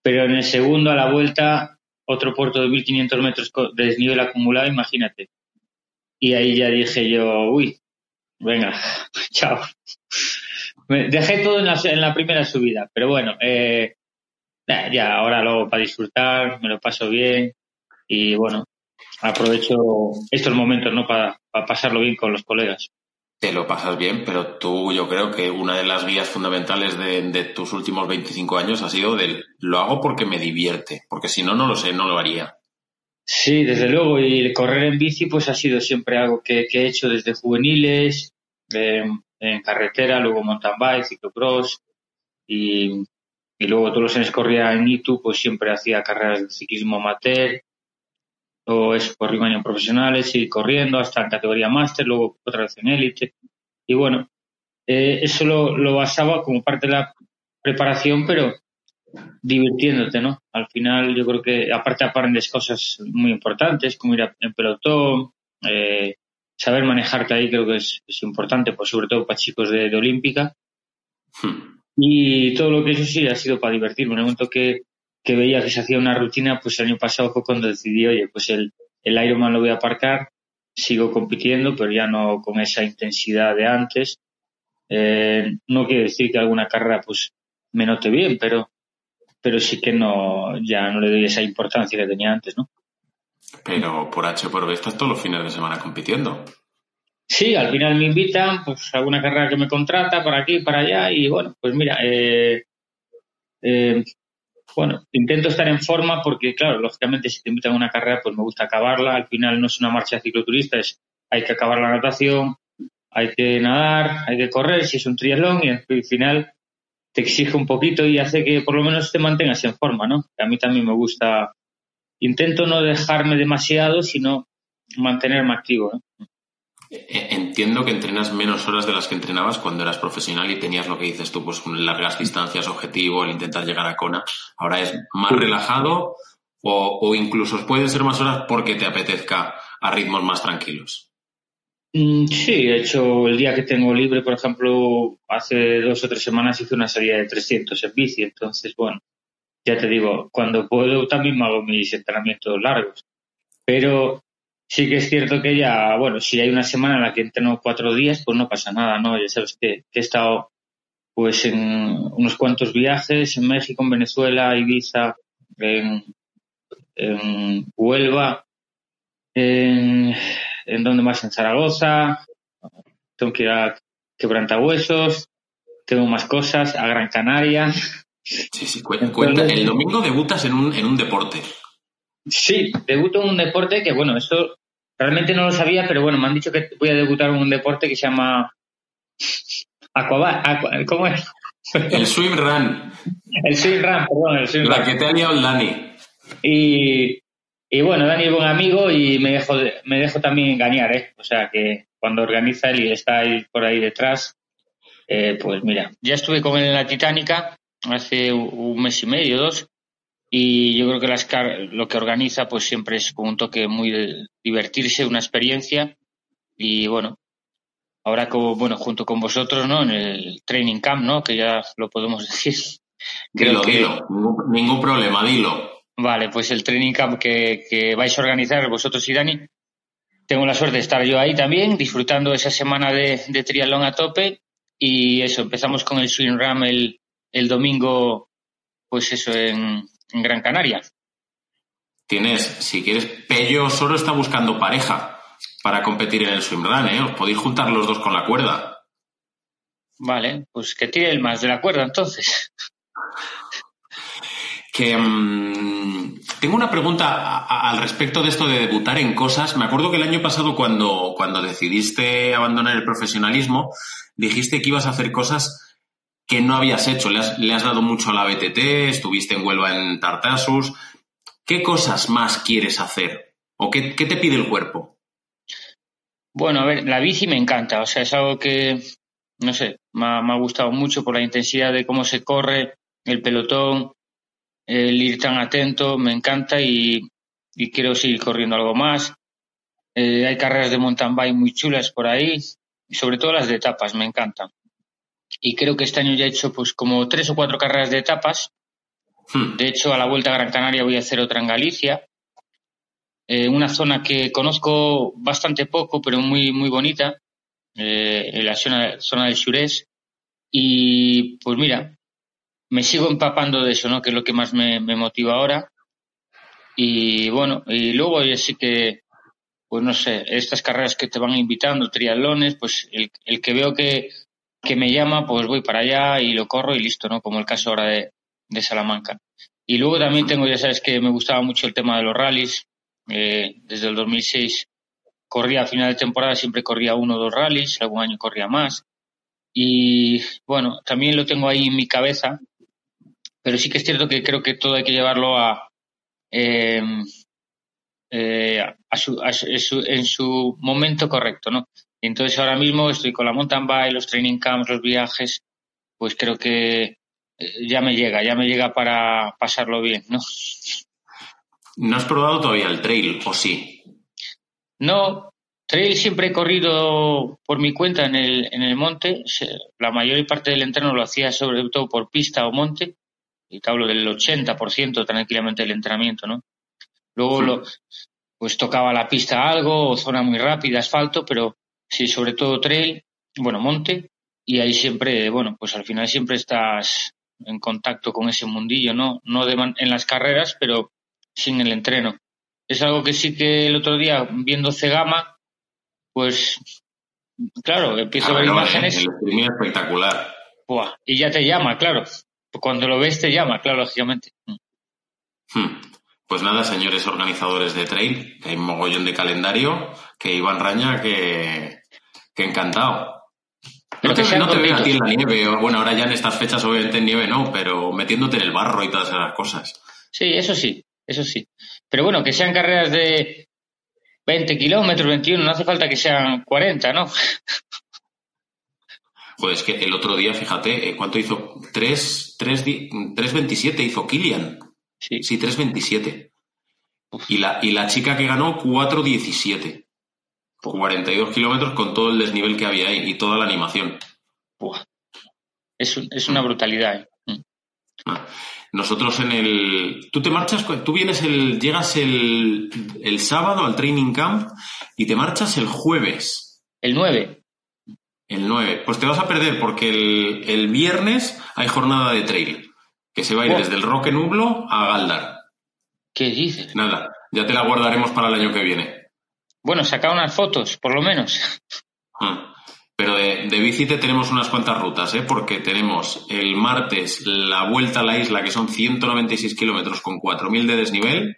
Pero en el segundo, a la vuelta, otro puerto de 1500 metros de desnivel acumulado, imagínate. Y ahí ya dije yo, uy, venga, chao. dejé todo en la, en la, primera subida, pero bueno, eh, ya, ahora luego para disfrutar, me lo paso bien y bueno, aprovecho estos momentos, ¿no? Para, pasarlo bien con los colegas. Te lo pasas bien, pero tú yo creo que una de las guías fundamentales de, tus últimos 25 años ha sido del lo hago porque me divierte, porque si no, no lo sé, no lo haría. Sí, desde luego, y correr en bici pues ha sido siempre algo que, he hecho desde juveniles, en carretera, luego mountain bike, ciclocross, y, y luego todos los años corría en ITU, pues siempre hacía carreras de ciclismo amateur, o es por años profesionales y corriendo hasta en categoría máster, luego otra vez en élite. Y bueno, eh, eso lo, lo, basaba como parte de la preparación, pero divirtiéndote, ¿no? Al final yo creo que aparte aprendes cosas muy importantes, como ir en pelotón, eh, saber manejarte ahí creo que es, es, importante, pues sobre todo para chicos de, de olímpica. Hmm. Y todo lo que eso sí ha sido para divertirme. En el momento que, que veía que se hacía una rutina, pues el año pasado fue cuando decidí, oye, pues el, el Ironman lo voy a aparcar, sigo compitiendo, pero ya no con esa intensidad de antes. Eh, no quiere decir que alguna carrera pues me note bien, pero, pero sí que no, ya no le doy esa importancia que tenía antes, ¿no? Pero por H por B estás todos los fines de semana compitiendo. Sí, al final me invitan, pues alguna carrera que me contrata para aquí, para allá y bueno, pues mira, eh, eh, bueno, intento estar en forma porque claro, lógicamente si te invitan a una carrera pues me gusta acabarla, al final no es una marcha cicloturista, es hay que acabar la natación, hay que nadar, hay que correr, si es un triatlón y al final te exige un poquito y hace que por lo menos te mantengas en forma, ¿no? A mí también me gusta, intento no dejarme demasiado, sino mantenerme activo, ¿no? Eh, entiendo que entrenas menos horas de las que entrenabas cuando eras profesional y tenías lo que dices tú, pues largas distancias, objetivo, el intentar llegar a Kona. Ahora es más relajado o, o incluso pueden ser más horas porque te apetezca a ritmos más tranquilos. Mm, sí, he hecho el día que tengo libre, por ejemplo, hace dos o tres semanas hice una salida de 300 en bici, entonces, bueno, ya te digo, cuando puedo también hago mis entrenamientos largos. Pero sí que es cierto que ya, bueno, si hay una semana en la que entreno cuatro días, pues no pasa nada, ¿no? Ya sabes que, he estado pues en unos cuantos viajes en México, en Venezuela, Ibiza, en, en Huelva, en, en donde más, en Zaragoza, tengo que ir a Quebrantahuesos, tengo más cosas, a Gran Canaria. Sí, sí, cuenta. el domingo debutas en un, en un deporte. Sí, debuto en un deporte que, bueno, eso Realmente no lo sabía, pero bueno, me han dicho que voy a debutar en un deporte que se llama Aquabar. ¿Cómo es? El swim run. El swim run, perdón, el swim La que te ha liado el Dani. Y, y bueno, Dani es buen amigo y me dejo, me dejo también engañar, ¿eh? O sea que cuando organiza él y está ahí por ahí detrás, eh, pues mira, ya estuve con él en la Titánica hace un mes y medio, dos, y yo creo que las, lo que organiza pues siempre es con un toque muy de divertirse, una experiencia y bueno, ahora como, bueno, junto con vosotros, ¿no? En el training camp, ¿no? Que ya lo podemos decir. Creo dilo, que... dilo, ningún, problema, dilo. Vale, pues el training camp que, que vais a organizar vosotros y Dani, tengo la suerte de estar yo ahí también, disfrutando esa semana de, de triatlón a tope y eso, empezamos con el swing ram el, el domingo, pues eso, en, en Gran Canaria. Tienes, si quieres, Pello solo está buscando pareja para competir en el swimrun, ¿eh? Os podéis juntar los dos con la cuerda. Vale, pues que tire el más de la cuerda entonces. Que mm, tengo una pregunta al respecto de esto de debutar en cosas. Me acuerdo que el año pasado cuando, cuando decidiste abandonar el profesionalismo, dijiste que ibas a hacer cosas que no habías hecho. Le has, dado mucho a la BTT, estuviste en Huelva en Tartasus. ¿Qué cosas más quieres hacer? ¿O qué, te pide el cuerpo? Bueno, a ver, la bici me encanta. O sea, es algo que, no sé, me ha, gustado mucho por la intensidad de cómo se corre, el pelotón, el ir tan atento, me encanta y, quiero seguir corriendo algo más. Eh, hay carreras de mountain bike muy chulas por ahí, y sobre todo las de etapas, me encantan y creo que este año ya he hecho pues como tres o cuatro carreras de etapas. Hmm. De hecho, a la Vuelta a Gran Canaria voy a hacer otra en Galicia, eh, una zona que conozco bastante poco, pero muy, muy bonita, eh, en la zona, zona del surés. Y pues mira, me sigo empapando de eso, ¿no? Que es lo que más me, motiva ahora. Y bueno, y luego ya sí que, pues no sé, estas carreras que te van invitando, triatlones, pues el, el que veo que que me llama, pues voy para allá y lo corro y listo, ¿no? Como el caso ahora de, de Salamanca. Y luego también tengo, ya sabes que me gustaba mucho el tema de los rallies. Eh, desde el 2006 corría a final de temporada, siempre corría uno o dos rallies, algún año corría más. Y bueno, también lo tengo ahí en mi cabeza, pero sí que es cierto que creo que todo hay que llevarlo a, em, eh, a, su, a su, en su momento correcto, ¿no? entonces ahora mismo estoy con la mountain bike, los training camps, los viajes, pues creo que eh, ya me llega, ya me llega para pasarlo bien, ¿no? ¿No has probado todavía el trail o sí? No, trail siempre he corrido por mi cuenta en el, en el monte. La mayor parte del entreno lo hacía sobre todo por pista o monte. Y te hablo del 80% tranquilamente del entrenamiento, ¿no? Luego lo, pues tocaba la pista algo, o zona muy rápida, asfalto, pero Sí, sobre todo trail, bueno, monte, y ahí siempre, bueno, pues al final siempre estás en contacto con ese mundillo, ¿no? No en las carreras, pero sin el entreno. Es algo que sí que el otro día, viendo Cegama, pues claro, empiezo Ah, a ver vale, imágenes El espectacular. buah, y ya te llama, claro. Cuando lo ves te llama, claro, lógicamente. Mm. Hmm. Pues nada, señores organizadores de trail, que hay mogollón de calendario, que Iván Raña, que, que encantado. Pero No te, no te veo a ti en la nieve, o bueno, ahora ya en estas fechas obviamente en nieve no, pero metiéndote en el barro y todas esas cosas. Sí, eso sí, eso sí. Pero bueno, que sean carreras de 20 kilómetros, 21, no hace falta que sean 40, ¿no? Pues es que el otro día, fíjate, eh, ¿cuánto hizo? 3, 3, 3.27 hizo Kilian. Sí. Sí, 3.27. Y la, y la chica que ganó, 4.17. 42 kilómetros con todo el desnivel que había ahí y toda la animación. Buah. Es, es una brutalidad. ¿eh? Mm. Ah, Nosotros en el... Tú te marchas, tú vienes el... Llegas el, el sábado al training camp y te marchas el jueves, El 9. El 9. Pues te vas a perder porque el, el viernes hay jornada de trail, que se va a ir Oh. desde el Roque Nublo a Galdar. ¿Qué dices? Nada, ya te la guardaremos para el año que viene. Bueno, saca unas fotos, por lo menos. Ah, Pero de, de bici te tenemos unas cuantas rutas, ¿eh? porque tenemos el martes la vuelta a la isla, que son 196 kilómetros con 4.000 de desnivel,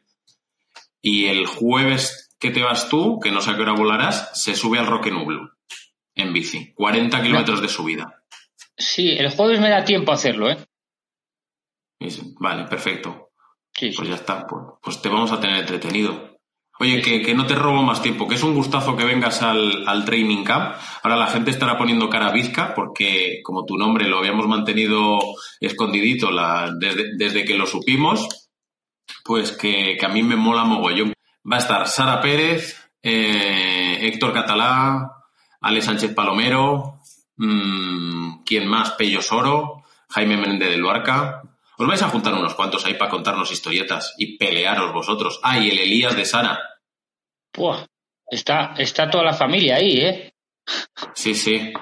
y el jueves que te vas tú, que no sé a qué hora volarás, se sube al Roque Nublo en bici, 40 kilómetros de subida. Sí, el jueves me da tiempo a hacerlo, ¿eh? Vale, perfecto. Sí, sí. Pues ya está, pues, pues te vamos a tener entretenido. Oye, que, que no te robo más tiempo, que es un gustazo que vengas al, al training camp. Ahora la gente estará poniendo cara a bizca porque, como tu nombre lo habíamos mantenido escondidito la, desde, desde que lo supimos, pues que, que a mí me mola mogollón. Va a estar Sara Pérez, eh, Héctor Catalá, Ale Sánchez Palomero, mm, ¿quién más? Pello Soro, Jaime Menéndez del Luarca. Os vais a juntar unos cuantos ahí para contarnos historietas y pelearos vosotros. Ah, y el Elías de Sara. Buah, está, está toda la familia ahí, ¿eh? Sí, sí.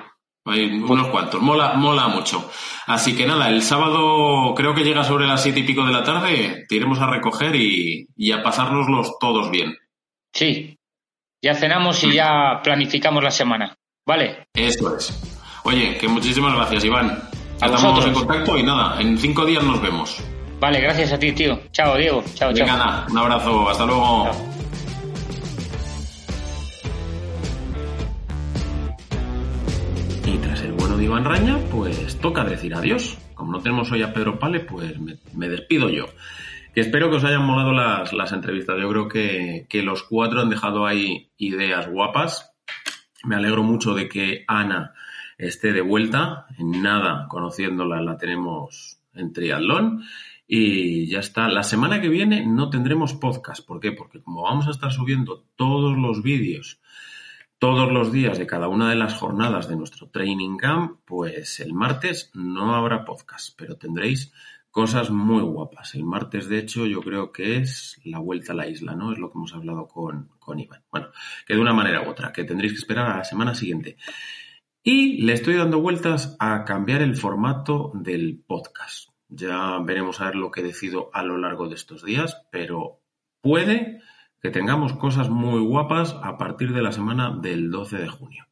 Hay unos cuantos. Mola, mola mucho. Así que nada, el sábado creo que llega sobre las siete y pico de la tarde. Te iremos a recoger y, y a pasárnoslos todos bien. Sí. Ya cenamos y ya planificamos la semana. ¿Vale? Eso es. Oye, que muchísimas gracias, Iván. A Estamos vosotros. en contacto y nada, en cinco días nos vemos. Vale, gracias a ti, tío. Chao, Diego. Chao, Venga, chao. nada, un abrazo, hasta luego. Chao. Y tras el bueno de Iván Raña, pues toca decir adiós. Como no tenemos hoy a Pedro Pale, pues me, me despido yo. Que espero que os hayan molado las, las entrevistas. Yo creo que, que los cuatro han dejado ahí ideas guapas. Me alegro mucho de que Ana esté de vuelta. En nada, conociéndola, la tenemos en triatlón. Y ya está. La semana que viene no tendremos podcast. ¿Por qué? Porque como vamos a estar subiendo todos los vídeos todos los días de cada una de las jornadas de nuestro training camp, pues el martes no habrá podcast, pero tendréis cosas muy guapas. El martes, de hecho, yo creo que es la vuelta a la isla, ¿no? Es lo que hemos hablado con, con Iván. Bueno, que de una manera u otra, que tendréis que esperar a la semana siguiente. Y le estoy dando vueltas a cambiar el formato del podcast. Ya veremos a ver lo que decido a lo largo de estos días, pero puede que tengamos cosas muy guapas a partir de la semana del 12 de junio.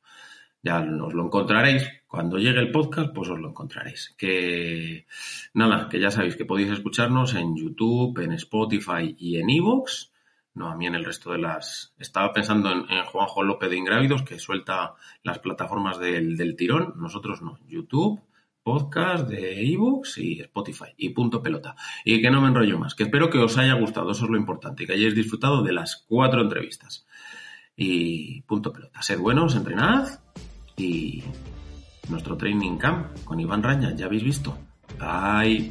Ya os lo encontraréis. Cuando llegue el podcast, pues os lo encontraréis. Que nada, que ya sabéis que podéis escucharnos en YouTube, en Spotify y en Evox. No, a mí en el resto de las. Estaba pensando en, Juanjo López de Ingrávidos, que suelta las plataformas del, del tirón. Nosotros no. YouTube, podcast de ebooks y Spotify y punto pelota. Y que no me enrollo más, que espero que os haya gustado, eso es lo importante, que hayáis disfrutado de las cuatro entrevistas. Y punto pelota. Sed buenos, entrenad y nuestro training camp con Iván Raña, ya habéis visto. Bye.